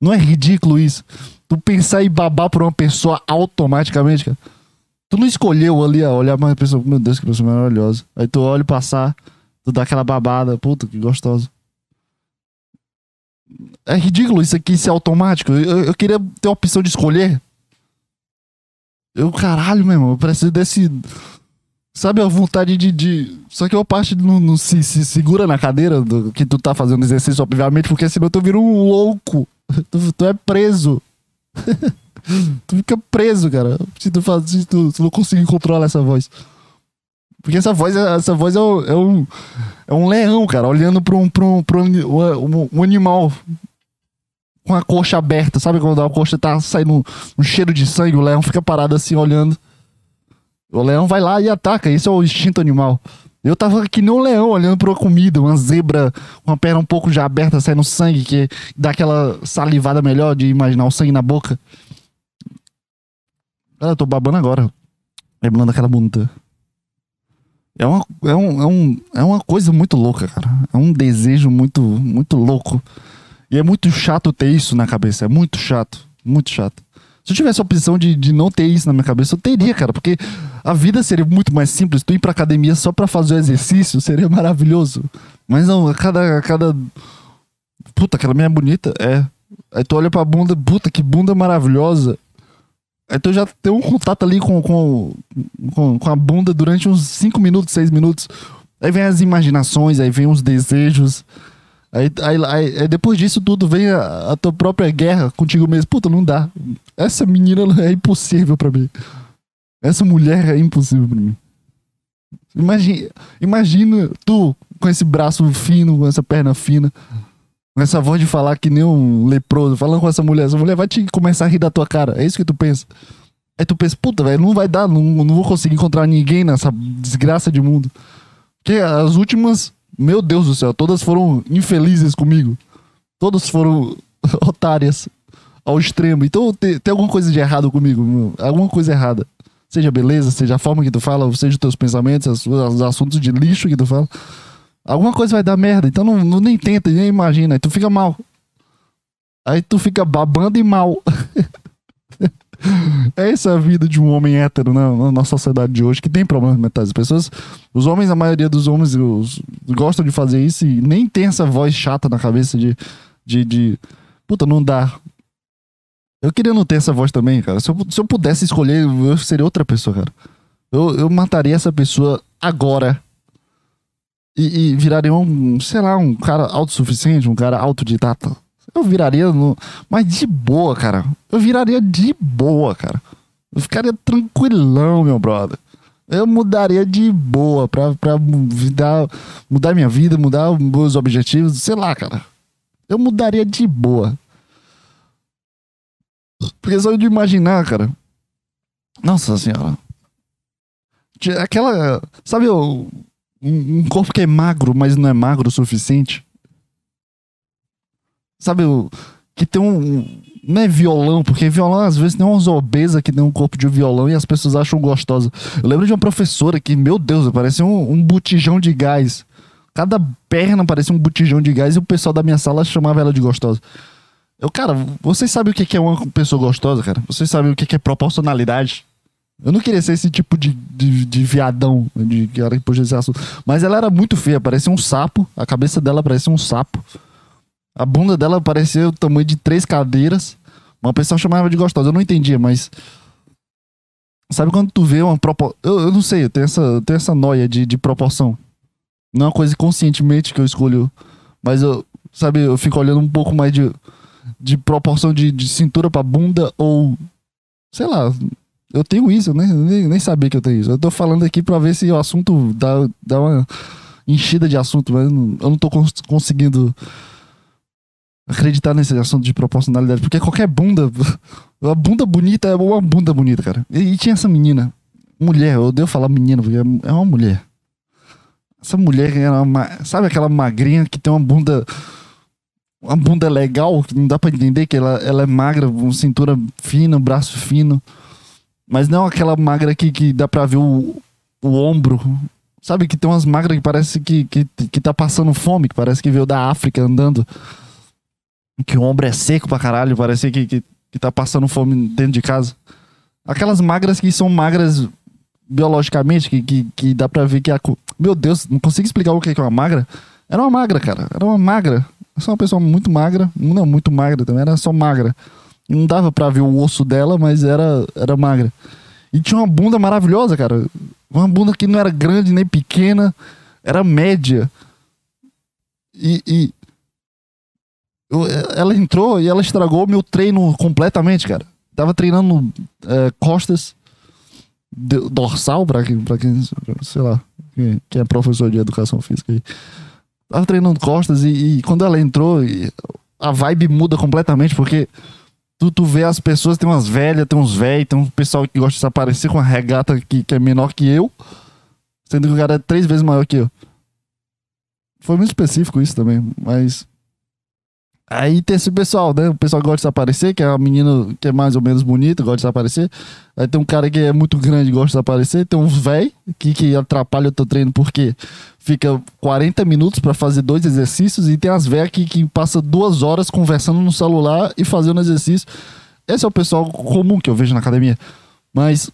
Não é ridículo isso. Tu pensar em babar por uma pessoa automaticamente, cara. Tu não escolheu ali, ó, olhar pra uma pessoa, meu Deus, que pessoa maravilhosa. Aí tu olha passar, tu dá aquela babada, puta, que gostoso. É ridículo isso aqui ser automático. Eu, eu queria ter a opção de escolher. Eu, caralho, meu irmão, eu preciso desse Sabe a vontade de. de... Só que a parte não, não se, se, segura na cadeira do que tu tá fazendo exercício, obviamente, porque senão tu vira um louco. (laughs) Tu, tu é preso. (laughs) tu fica preso, cara. Se tu, faz, se tu, tu não conseguir controlar essa voz. Porque essa voz, é, essa voz é, um, é, um, é um leão, cara, olhando pra um, pra um, pra um, um, animal com a coxa aberta. Sabe quando a coxa tá saindo um cheiro de sangue, o leão fica parado assim olhando. O leão vai lá e ataca. Isso é o instinto animal. Eu tava que nem leão olhando pra uma comida, uma zebra com a perna um pouco já aberta, saindo sangue, que dá aquela salivada melhor de imaginar o sangue na boca. Cara, eu tô babando agora. Lembrando aquela bunda. É uma, é, um, é, um, é uma coisa muito louca, cara. É um desejo muito, muito louco. E é muito chato ter isso na cabeça. É muito chato. Muito chato. Se eu tivesse a opção de, de não ter isso na minha cabeça, eu teria, cara. Porque a vida seria muito mais simples. Tu ir pra academia só pra fazer o exercício seria maravilhoso. Mas não, a cada. A cada... Puta, aquela minha é bonita. É. Aí tu olha pra bunda, puta, que bunda maravilhosa. Aí tu já tem um contato ali com, com, com, com a bunda durante uns 5 minutos, 6 minutos. Aí vem as imaginações, aí vem os desejos. Aí, aí, aí, depois disso tudo vem a, a, tua própria guerra contigo mesmo. Puta, não dá. Essa menina é impossível para mim. Essa mulher é impossível para mim. Imagina, imagina tu com esse braço fino, com essa perna fina, com essa voz de falar que nem um leproso, falando com essa mulher. Essa mulher vai te começar a rir da tua cara. É isso que tu pensa. Aí tu pensa, puta, velho, não vai dar, não, não vou conseguir encontrar ninguém nessa desgraça de mundo. Porque as últimas, meu Deus do céu, todas foram infelizes comigo. Todas foram (laughs) otárias ao extremo. Então tem, tem alguma coisa de errado comigo, alguma coisa errada. Seja beleza, seja a forma que tu fala, seja os teus pensamentos, os assuntos de lixo que tu fala. Alguma coisa vai dar merda, então não, não nem tenta, nem imagina, aí tu fica mal. Aí tu fica babando e mal. (laughs) (laughs) Essa é a vida de um homem hétero né, na nossa sociedade de hoje, que tem problemas mentais. As pessoas, os homens, a maioria dos homens os, gostam de fazer isso e nem tem essa voz chata na cabeça de, de, de puta, não dá. Eu queria não ter essa voz também, cara. Se eu, se eu pudesse escolher, eu seria outra pessoa, cara. Eu, eu mataria essa pessoa agora e, e viraria um, sei lá, um cara autossuficiente, um cara autodidata. Eu viraria, no, mas de boa, cara. Eu viraria de boa, cara. Eu ficaria tranquilão, meu brother. Eu mudaria de boa pra, pra mudar, mudar minha vida, mudar meus objetivos, sei lá, cara. Eu mudaria de boa. Porque só de imaginar, cara. Nossa senhora. Aquela. Sabe um corpo que é magro, mas não é magro o suficiente. Sabe, o, que tem um. Não é violão, porque violão às vezes tem umas obesas que tem um corpo de violão e as pessoas acham gostosa. Eu lembro de uma professora que, meu Deus, parecia um, um botijão de gás. Cada perna parecia um botijão de gás e o pessoal da minha sala chamava ela de gostosa. Eu, cara, vocês sabem o que é uma pessoa gostosa, cara? Vocês sabem o que é proporcionalidade? Eu não queria ser esse tipo de, de, de viadão, de que que podia esse assunto. Mas ela era muito feia, parecia um sapo. A cabeça dela parecia um sapo. A bunda dela parecia o tamanho de três cadeiras. Uma pessoa chamava de gostosa. Eu não entendia, mas. Sabe quando tu vê uma proporção. Eu, eu, não sei, eu tenho essa, eu tenho essa noia de, de proporção. Não é uma coisa conscientemente que eu escolho. Mas eu, sabe, eu fico olhando um pouco mais de, de proporção de, de cintura pra bunda ou. Sei lá, eu tenho isso, eu nem, nem, nem, sabia que eu tenho isso. Eu tô falando aqui pra ver se o assunto dá, dá uma enchida de assunto, mas eu não, tô cons conseguindo acreditar nesse assunto de proporcionalidade. Porque qualquer bunda, (laughs) a bunda bonita é uma bunda bonita, cara. E, e tinha essa menina, mulher, eu odeio falar menina, porque é uma mulher. Essa mulher era uma, sabe aquela magrinha que tem uma bunda uma bunda legal, que não dá para entender que ela, ela é magra, uma cintura fina, braço fino. Mas não aquela magra que, que dá pra ver o, o ombro. Sabe que tem umas magras que parece que, que, que tá passando fome, que parece que veio da África andando. Que o ombro é seco pra caralho, parece que, que, que tá passando fome dentro de casa. Aquelas magras que são magras biologicamente, que, que, que dá pra ver que a. Meu Deus, não consigo explicar o que é uma magra. Era uma magra, cara. Era uma magra. Eu sou uma pessoa muito magra. Não, muito magra também, era só magra. Não dava pra ver o osso dela, mas era, era magra. E tinha uma bunda maravilhosa, cara. Uma bunda que não era grande nem pequena, era média. E, e eu, ela entrou e ela estragou meu treino completamente, cara. Tava treinando é, costas, dorsal, pra quem, pra quem, sei lá, quem, quem é professor de educação física aí. Tava treinando costas e, e quando ela entrou, a vibe muda completamente, porque Tu, tu vê as pessoas, tem umas velhas, tem uns velhos, tem um pessoal que gosta de se aparecer com uma regata que, que é menor que eu. Sendo que o cara é três vezes maior que eu. Foi muito específico isso também, mas. Aí tem esse pessoal, né? O pessoal gosta de se aparecer, que é uma menina que é mais ou menos bonita, gosta de se aparecer. Aí tem um cara que é muito grande, gosta de se aparecer. Tem uns velho que, que atrapalha o teu treino porque fica 40 minutos para fazer dois exercícios. E tem as velhas que, que passa duas horas conversando no celular e fazendo exercício. Esse é o pessoal comum que eu vejo na academia. Mas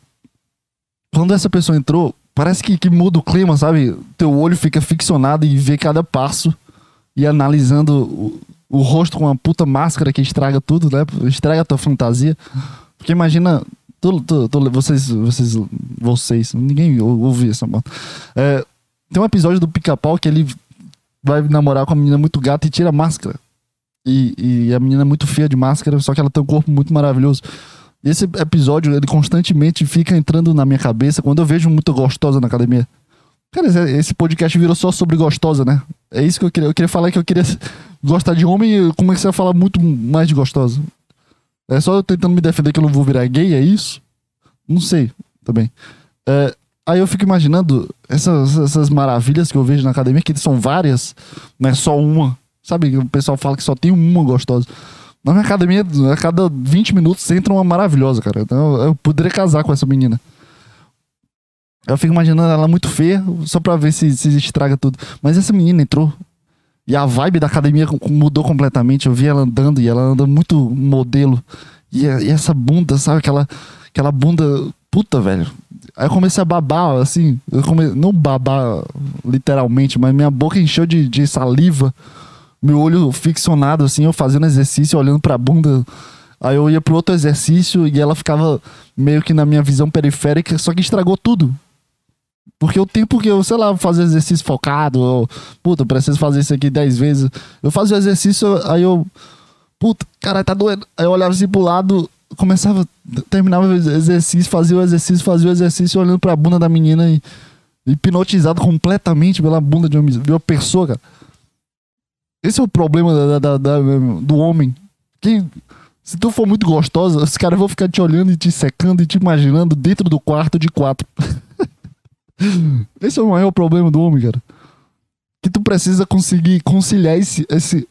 quando essa pessoa entrou, parece que, que muda o clima, sabe? Teu olho fica ficcionado e vê cada passo e analisando o, rosto com uma puta máscara que estraga tudo, né? Estraga a tua fantasia. Porque imagina. Tu, tu, tu, vocês, vocês, vocês, ninguém ouve essa moto. É, tem um episódio do pica-pau que ele vai namorar com uma menina muito gata e tira a máscara. E, e a menina é muito feia de máscara, só que ela tem um corpo muito maravilhoso. Esse episódio, ele constantemente fica entrando na minha cabeça quando eu vejo muito gostosa na academia. Cara, esse podcast virou só sobre gostosa, né? É isso que eu queria. Eu queria falar que eu queria (laughs) gostar de homem e comecei a falar muito mais de gostosa. É só eu tentando me defender que eu não vou virar gay, é isso? Não sei também. É, aí eu fico imaginando essas, essas maravilhas que eu vejo na academia, que são várias, não é só uma. Sabe, o pessoal fala que só tem uma gostosa. Na minha academia, a cada 20 minutos entra uma maravilhosa, cara. Então eu poderia casar com essa menina. Eu fico imaginando ela muito feia, só pra ver se, se estraga tudo. Mas essa menina entrou. E a vibe da academia mudou completamente. Eu vi ela andando e ela anda muito modelo. E, e essa bunda, sabe? Aquela, aquela bunda. Puta, velho. Aí eu comecei a babar, assim. Eu come... Não babar literalmente, mas minha boca encheu de, de saliva. Meu olho ficcionado, assim, eu fazendo exercício, olhando pra bunda. Aí eu ia pro outro exercício e ela ficava meio que na minha visão periférica, só que estragou tudo. Porque o tempo que eu, sei lá, fazer exercício focado, ou, puta, eu preciso fazer isso aqui dez vezes. Eu fazia o exercício, aí eu, puta, cara, tá doendo. Aí eu olhava assim pro lado, começava, terminava o exercício, fazia o exercício, fazia o exercício, olhando pra bunda da menina e hipnotizado completamente pela bunda de uma, de uma pessoa, cara. Esse é o problema da, da, da, do homem. Que se tu for muito gostosa, os caras vão ficar te olhando e te secando e te imaginando dentro do quarto de quatro. (laughs) (gasps) Esse é o maior problema do homem, cara. Que tu precisa conseguir conciliar esse, esse,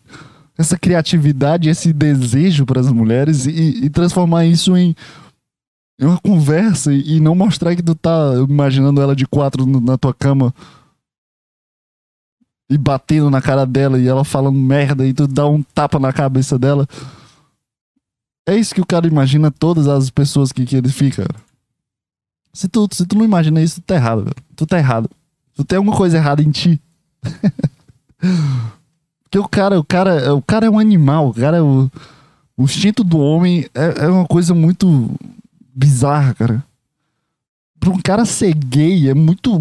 essa criatividade, esse desejo para as mulheres e, e, transformar isso em, uma conversa e, e, não mostrar que tu tá imaginando ela de quatro na tua cama e batendo na cara dela e ela falando merda e tu dá um tapa na cabeça dela. É isso que o cara imagina todas as pessoas que, que ele fica. Se tu, se tu não imagina isso, tu tá errado, velho. Tu tá errado. Tu tem alguma coisa errada em ti. (laughs) Porque o cara, o cara, o cara é um animal, o cara é o, o instinto do homem é, é uma coisa muito bizarra, cara. Pra um cara ser gay é muito.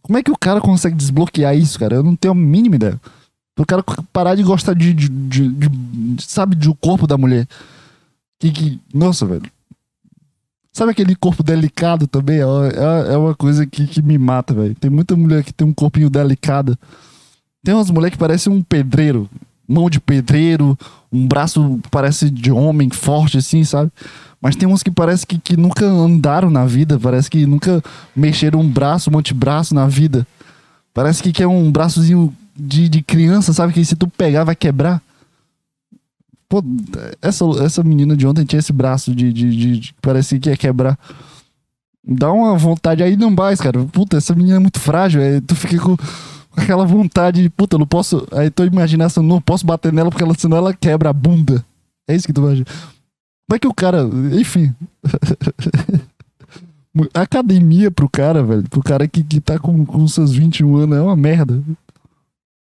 Como é que o cara consegue desbloquear isso, cara? Eu não tenho a mínima ideia. Pro cara parar de gostar de, de, de, de sabe, do corpo da mulher. Que, que, nossa, velho. Sabe aquele corpo delicado também? É, é, é uma coisa que, que me mata, velho. Tem muita mulher que tem um corpinho delicado. Tem umas mulheres que parecem um pedreiro. Mão de pedreiro, um braço parece de homem forte, assim, sabe? Mas tem umas que parece que, que nunca andaram na vida. Parece que nunca mexeram um braço, um antebraço na vida. Parece que, que é um braçozinho de, de criança, sabe? Que se tu pegar vai quebrar. Pô, essa, essa menina de ontem tinha esse braço de, de, de, de parecia que ia quebrar. Dá uma vontade aí não mais, cara. Puta, essa menina é muito frágil. Aí tu fica com, aquela vontade de, puta, eu não posso. Aí tu imagina essa, não posso bater nela porque ela, senão ela quebra a bunda. É isso que tu imagina. Como é que o cara. Enfim. (laughs) Academia pro cara, velho. Pro cara que, que tá com, com seus 21 anos é uma merda.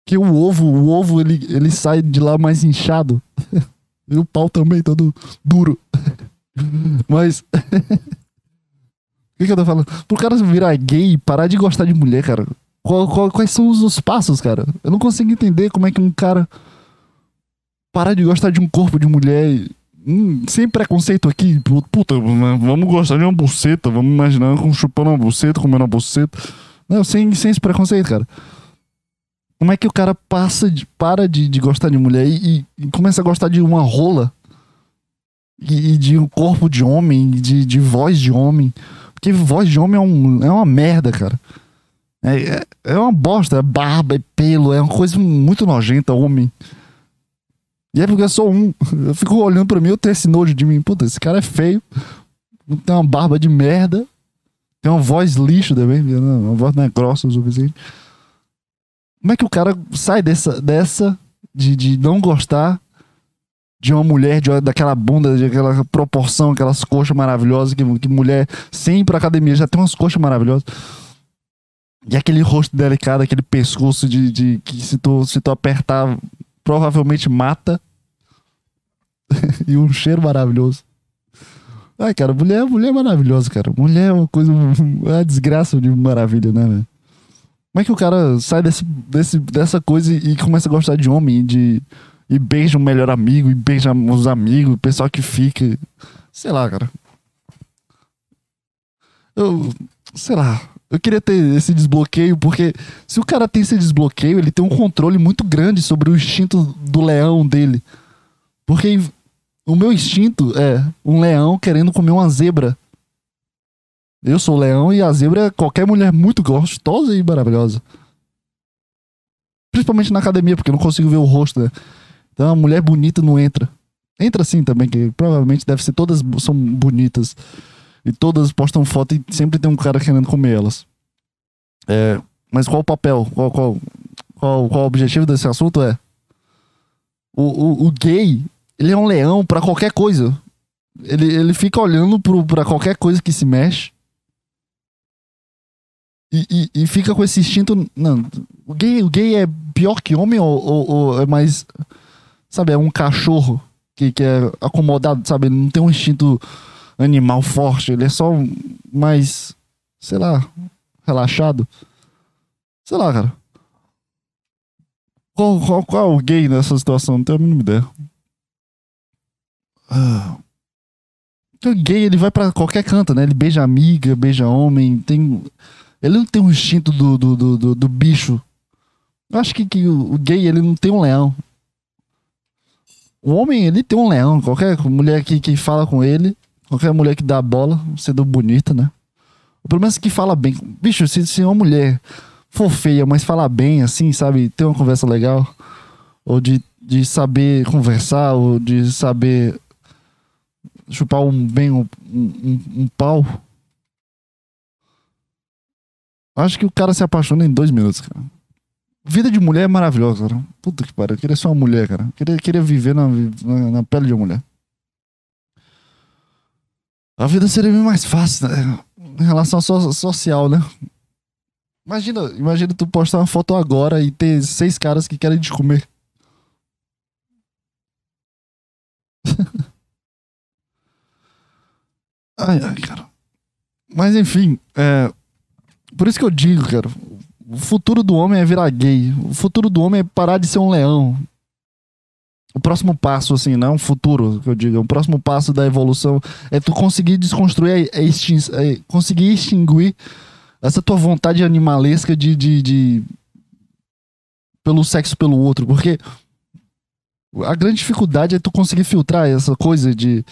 Que o ovo, o ovo ele, ele sai de lá mais inchado. (laughs) e o pau também todo duro. (laughs) Mas. (laughs) O que, que eu tô falando? Pro cara virar gay e parar de gostar de mulher, cara. Qual, qual, quais são os, os, passos, cara? Eu não consigo entender como é que um cara parar de gostar de um corpo de mulher. Hum, sem preconceito aqui. Puta, vamos gostar de uma buceta. Vamos imaginar chupando uma buceta, comendo uma buceta. Não, sem, sem esse preconceito, cara. Como é que o cara passa de, para de, de gostar de mulher e, e, começa a gostar de uma rola? E, e de um corpo de homem, de, de voz de homem. Porque voz de homem é, um, é uma merda, cara. É, é, é uma bosta, é barba, é pelo, é uma coisa muito nojenta, homem. E é porque eu sou um. (laughs) Eu fico olhando pra mim, eu tenho esse nojo de mim. Puta, esse cara é feio. Tem uma barba de merda. Tem uma voz lixo também. Uma voz não é grossa o suficiente. Como é que o cara sai dessa, dessa de, de não gostar de uma mulher, de, daquela bunda, de aquela proporção, aquelas coxas maravilhosas, que, que mulher sem ir pra academia já tem umas coxas maravilhosas. E aquele rosto delicado, aquele pescoço de, de que se tu, se tu apertar, provavelmente mata. (laughs) e um cheiro maravilhoso. Ai, cara, mulher, mulher é maravilhosa, cara. Mulher é uma coisa, uma desgraça de maravilha, né, velho? Como é que o cara sai desse, desse, dessa coisa e, começa a gostar de homem, de, e beija o um melhor amigo, e beija os amigos, o pessoal que fica. Sei lá, cara. Eu. Sei lá. Eu queria ter esse desbloqueio, porque se o cara tem esse desbloqueio, ele tem um controle muito grande sobre o instinto do leão dele. Porque o meu instinto é um leão querendo comer uma zebra. Eu sou leão e a zebra é qualquer mulher muito gostosa e maravilhosa. Principalmente na academia, porque eu não consigo ver o rosto, né? Então a mulher bonita não entra. Entra sim também, que provavelmente deve ser todas são bonitas. E todas postam foto e sempre tem um cara querendo comer elas. É, mas qual o papel? Qual, qual, qual, qual o objetivo desse assunto é? O, o, o gay, ele é um leão para qualquer coisa. Ele, ele fica olhando para qualquer coisa que se mexe. E, e, e, fica com esse instinto. Não, o gay, o gay é pior que homem ou, ou, ou, é mais. Sabe, é um cachorro que, que é acomodado, sabe? Ele não tem um instinto animal forte, ele é só mais. Sei lá, relaxado. Sei lá, cara. Qual, qual, qual é o gay nessa situação? Não tenho a mínima ideia. Ah. O gay, ele vai para qualquer canto, né? Ele beija amiga, beija homem, tem ele não tem um instinto do, do, do, do, do bicho. Eu acho que, que o, o gay, ele não tem um leão. O homem, ele tem um leão. Qualquer mulher que, que fala com ele, qualquer mulher que dá bola, sendo bonita, né? O problema é que fala bem. Bicho, se, se uma mulher for feia, mas falar bem, assim, sabe? Ter uma conversa legal. Ou de, de saber conversar, ou de saber chupar um, bem um, um, um pau. Acho que o cara se apaixona em dois minutos, cara. Vida de mulher é maravilhosa, cara. Puta que pariu. Eu queria ser uma mulher, cara. Eu queria, queria viver na, na, na, pele de uma mulher. A vida seria bem mais fácil, né? Em relação so, social, né? Imagina, imagina tu postar uma foto agora e ter seis caras que querem te comer. (laughs) ai, ai, cara. Mas enfim, é, por isso que eu digo, cara, o futuro do homem é virar gay. O futuro do homem é parar de ser um leão. O próximo passo, assim, não é um futuro que eu digo, o próximo passo da evolução é tu conseguir desconstruir, é, extin é conseguir extinguir essa tua vontade animalesca de, de, de, pelo sexo pelo outro, porque a grande dificuldade é tu conseguir filtrar essa coisa de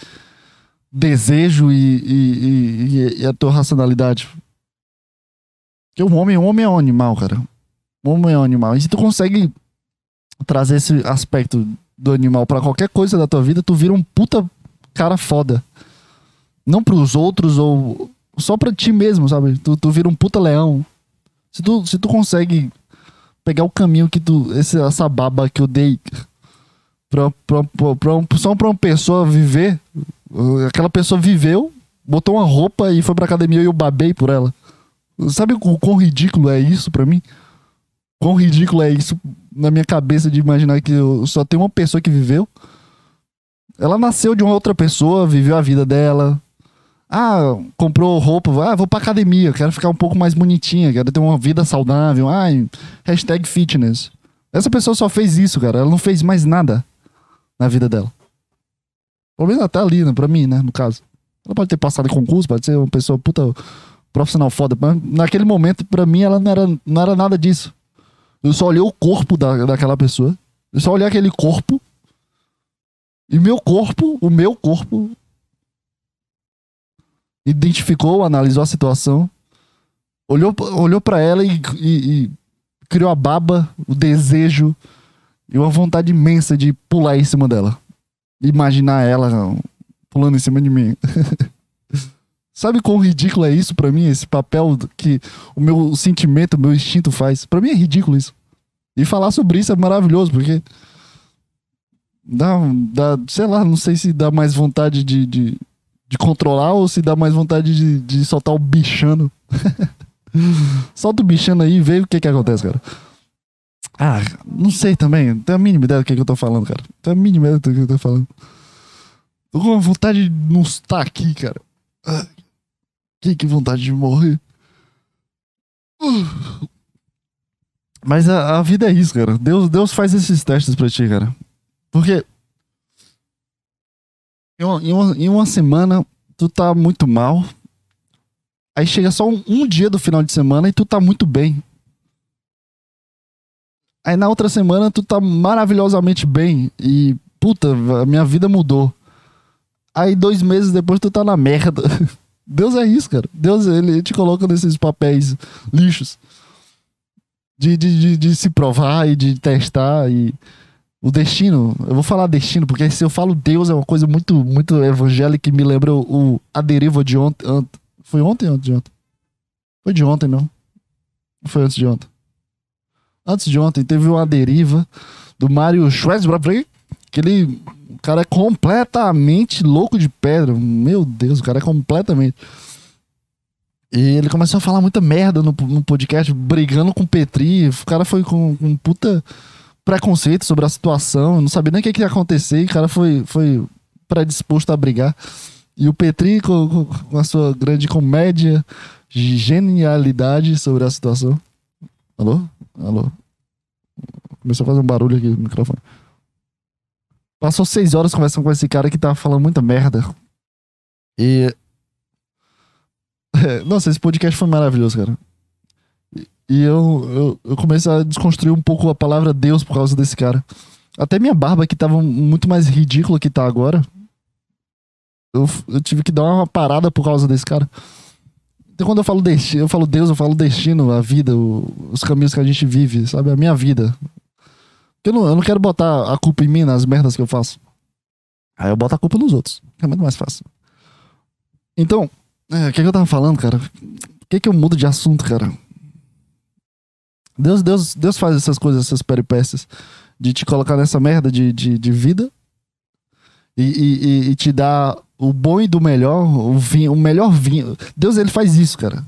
desejo e, e, e, e a tua racionalidade. Porque o homem, o homem é um animal, cara. O homem é um animal. E se tu consegue trazer esse aspecto do animal para qualquer coisa da tua vida, tu vira um puta cara foda. Não pros outros ou só pra ti mesmo, sabe? Tu, tu vira um puta leão. Se tu, se tu consegue pegar o caminho que tu. Esse, essa baba que eu dei pra, pra, pra, pra um, só pra uma pessoa viver. Aquela pessoa viveu, botou uma roupa e foi pra academia e eu babei por ela. Sabe o quão ridículo é isso para mim? Quão ridículo é isso na minha cabeça de imaginar que eu só tenho uma pessoa que viveu? Ela nasceu de uma outra pessoa, viveu a vida dela. Ah, comprou roupa, ah, vou pra academia, quero ficar um pouco mais bonitinha, quero ter uma vida saudável. Ai, hashtag fitness. Essa pessoa só fez isso, cara. Ela não fez mais nada na vida dela. Pelo menos até ali, né? Pra mim, né? No caso. Ela pode ter passado em concurso, pode ser uma pessoa puta profissional foda. Mas naquele momento, para mim, ela não era, não era nada disso. Eu só olhei o corpo da, daquela pessoa. Eu só olhei aquele corpo. E meu corpo, o meu corpo, identificou, analisou a situação olhou, olhou para ela e, e, e criou a baba, o desejo e uma vontade imensa de pular em cima dela. Imaginar ela pulando em cima de mim. (laughs) Sabe quão ridículo é isso para mim, esse papel que o meu sentimento, o meu instinto faz? Para mim é ridículo isso. E falar sobre isso é maravilhoso, porque dá, dá sei lá, não sei se dá mais vontade de, de, de controlar ou se dá mais vontade de, de soltar o bichano. (laughs) Solta o bichano aí e vê o que que acontece, cara. Ah, não sei também. Tenho a mínima ideia do que, que eu tô falando, cara. Tenho a mínima ideia do que eu tô falando. Tô com vontade de não estar aqui, cara. Ah, que, que vontade de morrer. (sighs) Mas a, a, vida é isso, cara. Deus, Deus faz esses testes pra ti, cara. Porque. Em uma, em uma, em uma semana, tu tá muito mal. Aí chega só um, um dia do final de semana e tu tá muito bem. Aí na outra semana tu tá maravilhosamente bem e puta, a minha vida mudou. Aí dois meses depois tu tá na merda. (laughs) Deus é isso, cara. Deus, ele te coloca nesses papéis lixos. De, de, de, de se provar e de testar e o destino, eu vou falar destino, porque se eu falo Deus é uma coisa muito, muito evangélica que me lembra o, a deriva de ontem. Foi ontem ou de ontem? Foi de ontem, não? Foi antes de ontem antes de ontem, teve uma deriva do Mario Schwarzenegger, que ele, o cara é completamente louco de pedra. Meu Deus, o cara é completamente. E ele começou a falar muita merda no, no podcast, brigando com o Petri. O cara foi com, com um puta preconceito sobre a situação, não sabia nem o que, que ia acontecer. O cara foi, foi predisposto a brigar. E o Petri, com, com a sua grande comédia, genialidade sobre a situação. Alô? Alô? Começou a fazer um barulho aqui no microfone. Passou seis horas conversando com esse cara que tava falando muita merda. E. (laughs) Nossa, esse podcast foi maravilhoso, cara. E eu, eu, eu, comecei a desconstruir um pouco a palavra Deus por causa desse cara. Até minha barba, que tava muito mais ridícula que tá agora. Eu, eu tive que dar uma parada por causa desse cara. Então, quando eu falo destino, eu falo Deus, eu falo destino, a vida, o, os caminhos que a gente vive, sabe? A minha vida. Eu não, eu não quero botar a culpa em mim nas merdas que eu faço. Aí eu boto a culpa nos outros. É muito mais fácil. Então, é, o que, que, eu tava falando, cara? O que, que eu mudo de assunto, cara? Deus, Deus, Deus faz essas coisas, essas peripécias de te colocar nessa merda de, de, de vida e, e, e, te dar o bom e do melhor, o vinho, o melhor vinho. Deus, ele faz isso, cara.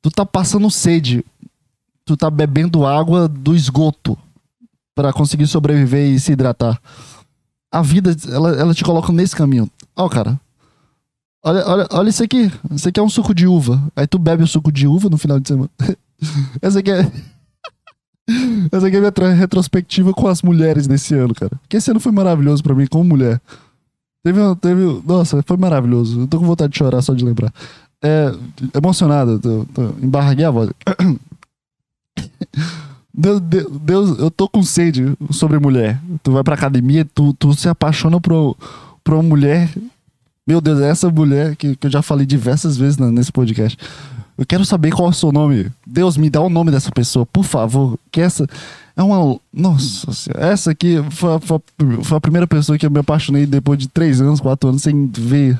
Tu tá passando sede. Tu tá bebendo água do esgoto para conseguir sobreviver e se hidratar. A vida, ela, ela te coloca nesse caminho. Ó, oh, cara. Olha, olha, olha isso aqui. Isso aqui é um suco de uva. Aí tu bebe o suco de uva no final de semana. (laughs) Essa aqui é. (laughs) Essa aqui é a minha retrospectiva com as mulheres desse ano, cara. Porque esse ano foi maravilhoso para mim como mulher. Teve, teve. Nossa, foi maravilhoso. Eu tô com vontade de chorar só de lembrar. É, emocionado, tô, tô, embarguei a voz. (coughs) Deus, Deus, eu tô com sede sobre mulher. Tu vai pra academia, tu, tu se apaixona por, por uma mulher. Meu Deus, é essa mulher que, que eu já falei diversas vezes nesse podcast. Eu quero saber qual é o seu nome. Deus, me dá o nome dessa pessoa, por favor. Que essa é uma. Nossa essa aqui foi, foi, foi, a primeira pessoa que eu me apaixonei depois de três anos, quatro anos, sem ver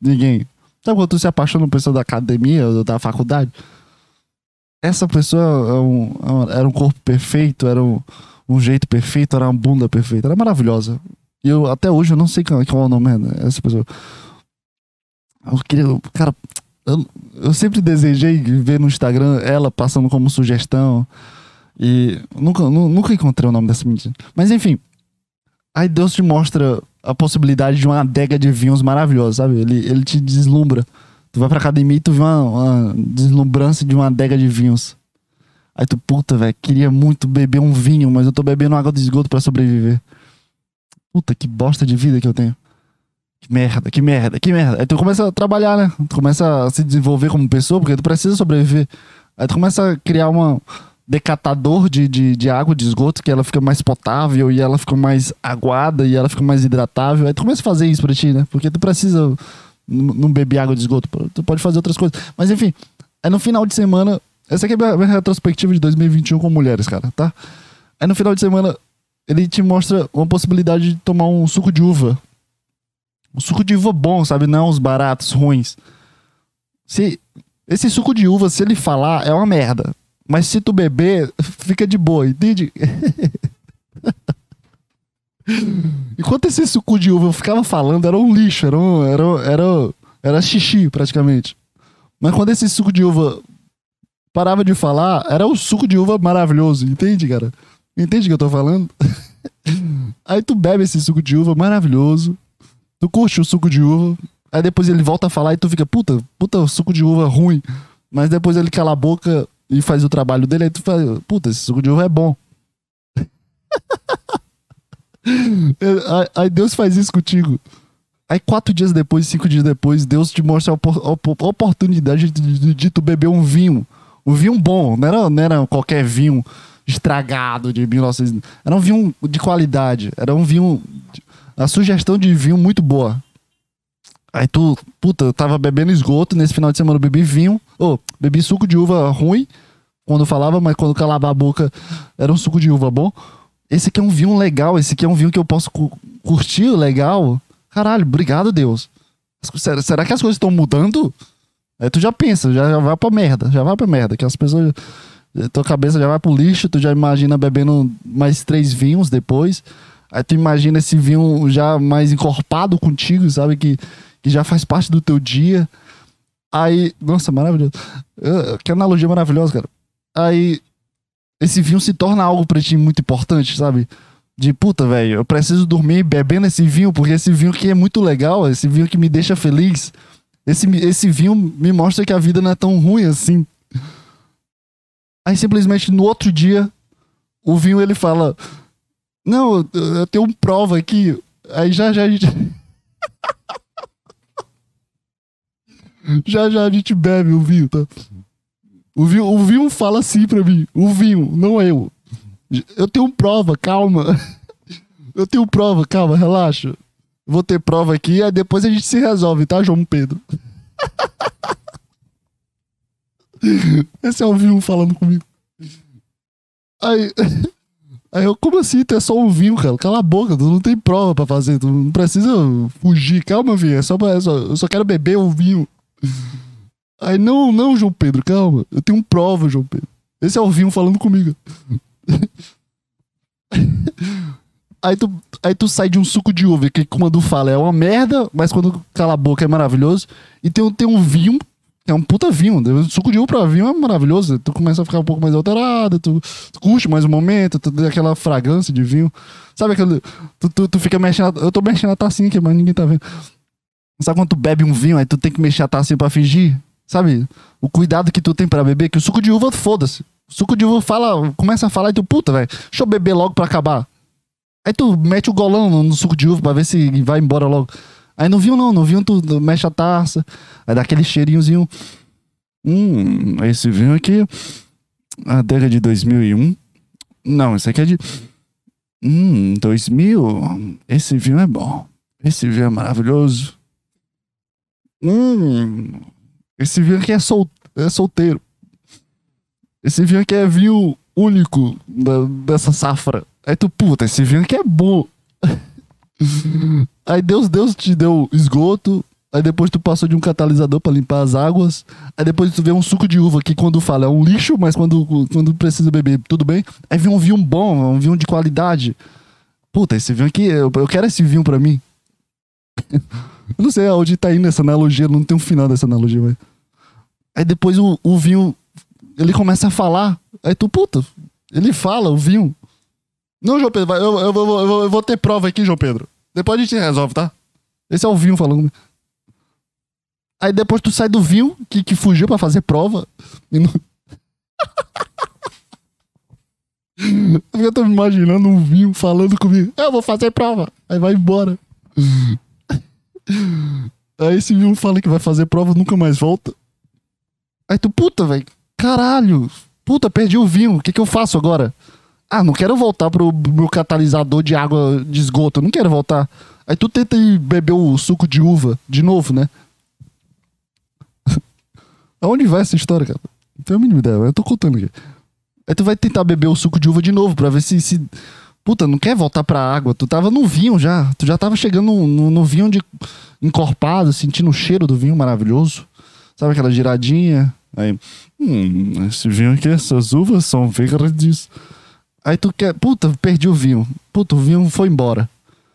ninguém. Sabe quando tu se apaixona por pessoa da academia ou da faculdade? Essa pessoa é um, é era um corpo perfeito, era um, um jeito perfeito, era uma bunda perfeita, era maravilhosa. E eu até hoje eu não sei qual, qual é o nome dessa pessoa. Eu queria. Cara, eu, eu sempre desejei ver no Instagram ela passando como sugestão. E nunca, nunca encontrei o nome dessa menina. Mas enfim. Aí Deus te mostra a possibilidade de uma adega de vinhos maravilhosa, sabe? Ele, ele te deslumbra. Tu vai pra academia e tu vê uma, uma deslumbrância de uma adega de vinhos. Aí tu, puta, velho, queria muito beber um vinho, mas eu tô bebendo água de esgoto para sobreviver. Puta, que bosta de vida que eu tenho. Que merda, que merda, que merda. Aí tu começa a trabalhar, né? Tu começa a se desenvolver como pessoa, porque tu precisa sobreviver. Aí tu começa a criar uma decatador de, de, de, água de esgoto, que ela fica mais potável e ela fica mais aguada e ela fica mais hidratável. Aí tu começa a fazer isso pra ti, né? Porque tu precisa não beber água de esgoto, tu pode fazer outras coisas. Mas enfim, aí no final de semana Essa aqui é a minha, retrospectiva de 2021 com mulheres, cara, tá? Aí no final de semana, ele te mostra uma possibilidade de tomar um suco de uva. Um suco de uva bom, sabe? Não os baratos, ruins. Se esse suco de uva, se ele falar, é uma merda. Mas se tu beber, (laughs) fica de boa, entende? (laughs) Enquanto esse suco de uva eu ficava falando, era um lixo, era, um, era, era, era xixi praticamente. Mas quando esse suco de uva parava de falar, era um suco de uva maravilhoso, entende, cara? Entende o que eu tô falando? (laughs) Aí tu bebe esse suco de uva maravilhoso, tu curte o suco de uva, aí depois ele volta a falar e tu fica, puta, puta, suco de uva ruim. Mas depois ele cala a boca e faz o trabalho dele, aí tu fala, puta, esse suco de uva é bom. (laughs) aí Deus faz isso contigo. Aí quatro dias depois, cinco dias depois, Deus te mostra a oportunidade de, de, tu beber um vinho. Um vinho bom, não era, não era qualquer vinho estragado de 1900. Era um vinho de qualidade. Era um vinho. A sugestão de vinho muito boa. Aí tu, puta, eu tava bebendo esgoto. Nesse final de semana eu bebi vinho. Ou, oh, bebi suco de uva ruim. Quando falava, mas quando calava a boca era um suco de uva bom. Esse aqui é um vinho legal. Esse aqui é um vinho que eu posso cu curtir legal. Caralho, obrigado, Deus. Será, será que as coisas estão mudando? Aí tu já pensa, já, já vai pra merda. Já vai pra merda. Que as pessoas. Tua cabeça já vai pro lixo, tu já imagina bebendo mais três vinhos depois. Aí tu imagina esse vinho já mais encorpado contigo, sabe? Que, que já faz parte do teu dia. Aí, nossa, maravilhoso. Que analogia maravilhosa, cara. Aí, esse vinho se torna algo pra ti muito importante, sabe? De puta, velho, eu preciso dormir bebendo esse vinho, porque esse vinho aqui é muito legal, esse vinho que me deixa feliz. Esse, esse vinho me mostra que a vida não é tão ruim assim. Aí simplesmente no outro dia, o vinho ele fala: Não, eu, tenho prova aqui. Aí já já a gente. (laughs) já já a gente bebe o vinho, tá? O vinho, o vinho fala assim pra mim: O vinho, não eu. Eu tenho prova, calma. Eu tenho prova, calma, relaxa. Vou ter prova aqui, aí depois a gente se resolve, tá, João Pedro? (laughs) Esse é o vinho falando comigo. Aí, aí eu, como assim? Tu é só um vinho, cara? Cala a boca, tu não tem prova pra fazer, tu não precisa fugir. Calma, vinho, é só, é só, eu só quero beber o vinho. Aí, não, não, João Pedro, calma. Eu tenho prova, João Pedro. Esse é o vinho falando comigo. (laughs) aí, tu, aí tu sai de um suco de uva, que quando fala é uma merda, mas quando cala a boca é maravilhoso. E tem, tem um vinho é um puta vinho. O suco de uva pra vinho é maravilhoso. Tu começa a ficar um pouco mais alterado, tu, tu curte mais o momento, tu tem aquela fragrância de vinho. Sabe aquele. Tu, tu, tu fica mexendo. Eu tô mexendo a tacinha aqui, mas ninguém tá vendo. Sabe quando tu bebe um vinho, aí tu tem que mexer a tacinha pra fingir? Sabe? O cuidado que tu tem pra beber, que o suco de uva, foda-se. O suco de uva fala, começa a falar e tu, puta, velho, deixa eu beber logo pra acabar. Aí tu mete o golão no, no suco de uva pra ver se vai embora logo. Aí no vinho não, no vinho tu mexe a taça, aí dá aquele cheirinhozinho. Hum, esse vinho aqui, a década de 2001. Não, esse aqui é de. Hum, 2000. Esse vinho é bom. Esse vinho é maravilhoso. Hum, esse vinho aqui é, sol, é solteiro. Esse vinho aqui é vinho único da, dessa safra. Aí tu, puta, esse vinho aqui é bom. (laughs) Aí Deus, Deus te deu esgoto. Aí depois tu passou de um catalisador para limpar as águas. Aí depois tu vê um suco de uva que quando fala é um lixo, mas quando, quando precisa beber, tudo bem. Aí vem um vinho bom, um vinho de qualidade. Puta, esse vinho aqui, eu, eu quero esse vinho para mim. (laughs) eu não sei aonde tá indo essa analogia, não tem um final dessa analogia, mas. Aí depois o, o vinho, ele começa a falar. Aí tu, puta, ele fala, o vinho. Não, João Pedro, eu, eu, eu, eu, vou ter prova aqui, João Pedro. Depois a gente resolve, tá? Esse é o vinho falando. Aí depois tu sai do vinho, que, que fugiu pra fazer prova. E não... (laughs) eu tô me imaginando um vinho falando comigo. Eu vou fazer prova. Aí vai embora. (laughs) Aí esse vinho fala que vai fazer prova nunca mais volta. Aí tu, puta, velho. Caralho. Puta, perdi o vinho. O que, que eu faço agora? Ah, não quero voltar pro meu catalisador de água de esgoto. Não quero voltar. Aí tu tenta ir beber o suco de uva de novo, né? (laughs) Aonde vai essa história, cara? tenho a mínima ideia, eu tô contando aqui. Aí tu vai tentar beber o suco de uva de novo pra ver se. se... Puta, não quer voltar pra água. Tu tava no vinho já. Tu já tava chegando no, no, no vinho de encorpado, sentindo o cheiro do vinho maravilhoso. Sabe aquela giradinha? Aí, hum, esse vinho aqui, essas uvas são verdes. Aí tu quer, puta, perdi o vinho. Puta, o vinho foi embora.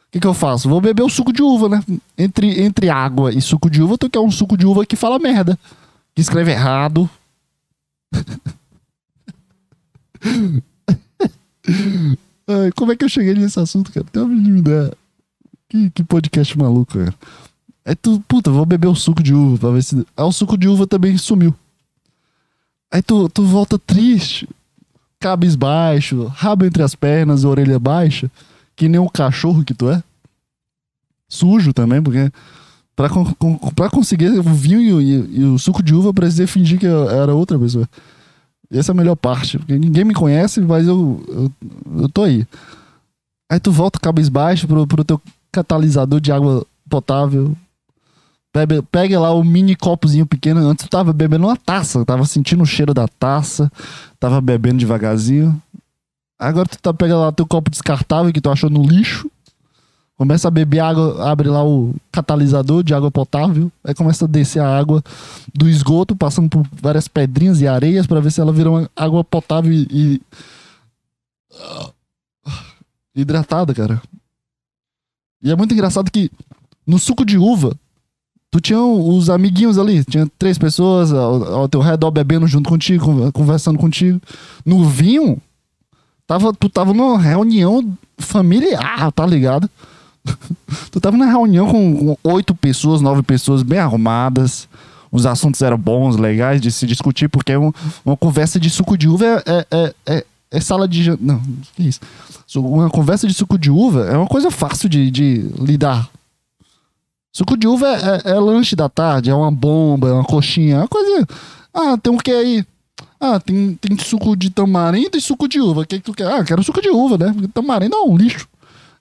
O que, que eu faço? Vou beber o suco de uva, né? Entre, entre água e suco de uva, tu quer um suco de uva que fala merda. Que escreve errado. (laughs) Ai, como é que eu cheguei nesse assunto, cara? Tem uma. Que, que podcast maluco, cara. Aí tu, puta, vou beber o suco de uva pra ver se. Aí o suco de uva também sumiu. Aí tu, tu volta triste, cabisbaixo, rabo entre as pernas, orelha baixa, que nem o cachorro que tu é. Sujo também, porque pra, con- pra conseguir o vinho e, o- e- o suco de uva, eu precisei fingir que eu era outra pessoa. Essa é a melhor parte, porque ninguém me conhece, mas eu, eu, eu tô aí. Aí tu volta cabisbaixo pro, pro teu catalisador de água potável. Bebe, pega lá o mini copozinho pequeno. Antes tu tava bebendo uma taça, tava sentindo o cheiro da taça, tava bebendo devagarzinho. Agora tu tá pega lá teu copo descartável que tu achou no lixo. Começa a beber água, abre lá o catalisador de água potável, aí começa a descer a água do esgoto, passando por várias pedrinhas e areias pra ver se ela vira uma água potável e, e- hidratada, cara. E é muito engraçado que no suco de uva, tu tinha os amiguinhos ali, tinha três pessoas ao, ao teu redor bebendo junto contigo, con- conversando contigo. No vinho, tava, tu tava numa reunião familiar, tá ligado? (laughs) tu tava numa reunião com, oito pessoas, nove pessoas bem arrumadas. Os assuntos eram bons, legais de se discutir, porque um- uma conversa de suco de uva é, é, é, é- é sala de. Não, que isso? Uma conversa de suco de uva é uma coisa fácil de, de lidar. Suco de uva é, é- é lanche da tarde, é uma bomba, é uma coxinha, é uma coisa. Ah, tem um que aí? Ah, tem, tem suco de tamarindo e suco de uva. O que, que tu quer? Ah, quero suco de uva, né? Porque tamarindo é um lixo.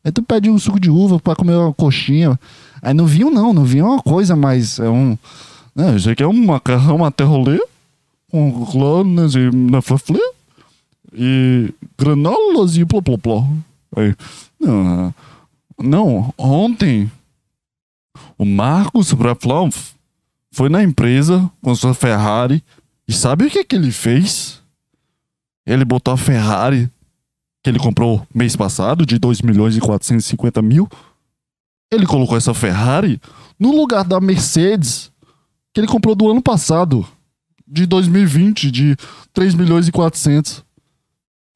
Aí tu pede um suco de uva pra comer uma coxinha. Aí no vinho não, no vinho é uma coisa mais. É um. Não, isso aqui é um macarrão até rolê com clones e nafaflê e granolas e plô plô plô. Aí, não, não, ontem o Marcos Braflão foi na empresa com sua Ferrari e sabe o que, que ele fez? Ele botou a Ferrari que ele comprou mês passado de 2 milhões e 450 mil. Ele colocou essa Ferrari no lugar da Mercedes que ele comprou do ano passado, de 2020, de 3 milhões e 400.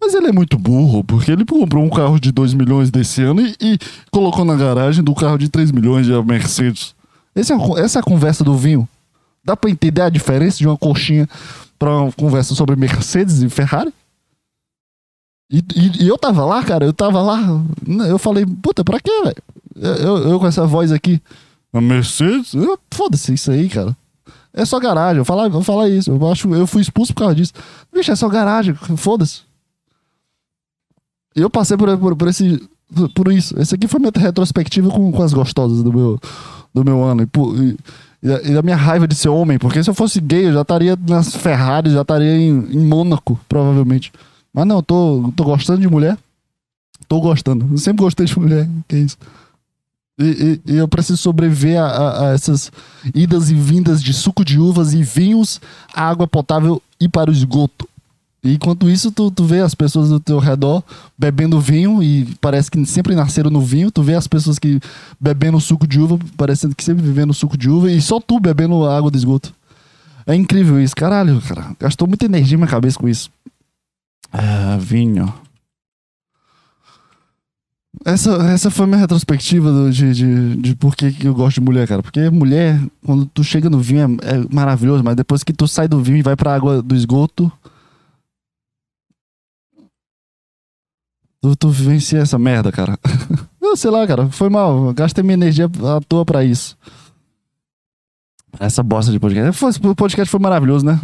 Mas ele é muito burro, porque ele comprou um carro de 2 milhões desse ano e, e colocou na garagem do carro de 3 milhões de Mercedes. Esse é essa é a conversa do vinho. Dá pra entender a diferença de uma coxinha pra uma conversa sobre Mercedes e Ferrari? E, e- e eu tava lá, cara, eu tava lá. Eu falei, puta, pra quê, velho? Eu, eu- eu com essa voz aqui. A Mercedes? Eu- Foda-se isso aí, cara. É só garagem. Eu falar, vou falar isso. Eu acho, eu fui expulso por causa disso. Bicho, é só garagem. Foda-se. Eu passei por, por, por esse, por, isso. Esse aqui foi minha retrospectiva com, com as gostosas do meu, do meu ano. E, por- e- e da- minha raiva de ser homem. Porque se eu fosse gay, eu já estaria nas Ferraris, já estaria em, em Mônaco, provavelmente. Mas não, eu tô, tô gostando de mulher. Tô gostando. Eu sempre gostei de mulher. Que isso. E, e- e eu preciso sobreviver a, a- a essas idas e vindas de suco de uvas e vinhos, água potável e para o esgoto. E enquanto isso, tu, tu vê as pessoas do teu redor bebendo vinho e parece que sempre nasceram no vinho. Tu vê as pessoas que bebendo suco de uva, parecendo que sempre vivendo suco de uva, e só tu bebendo água do esgoto. É incrível isso, caralho, cara. Gastou muita energia na minha cabeça com isso. Ah, vinho. Essa, essa foi minha retrospectiva do- de, de, de por que que eu gosto de mulher, cara. Porque mulher, quando tu chega no vinho, é, é maravilhoso, mas depois que tu sai do vinho e vai pra água do esgoto. Tu, tu essa merda, cara. (laughs) Eu sei lá, cara. Foi mal. Gastei minha energia à toa pra isso. Essa bosta de podcast. O podcast foi maravilhoso, né?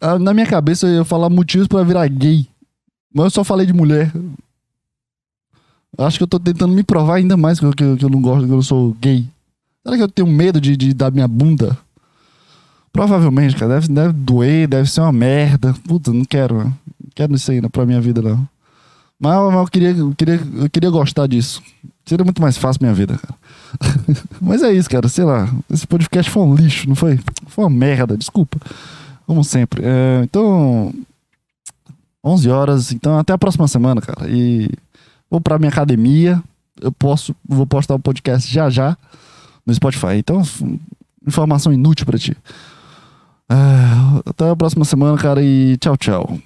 Ah, Na minha cabeça eu ia falar motivos pra virar gay. Mas eu só falei de mulher. Acho que eu tô tentando me provar ainda mais que eu, que eu- que eu não gosto, que eu sou gay. Será que eu tenho medo de, de dar minha bunda Provavelmente, cara, deve, deve doer, deve ser uma merda. Puta, não quero, não quero isso aí pra minha vida, não. Mas, mas eu, queria, eu, queria, eu queria gostar disso. Seria muito mais fácil minha vida, cara. (laughs) mas é isso, cara. Sei lá. Esse podcast foi um lixo, não foi? Foi uma merda, desculpa. Como sempre. É, então. 11 horas. Então, até a próxima semana, cara. E vou pra minha academia. Eu posso. Vou postar o um podcast já já no Spotify. Então, informação inútil pra ti. É, até a próxima semana, cara. E tchau, tchau.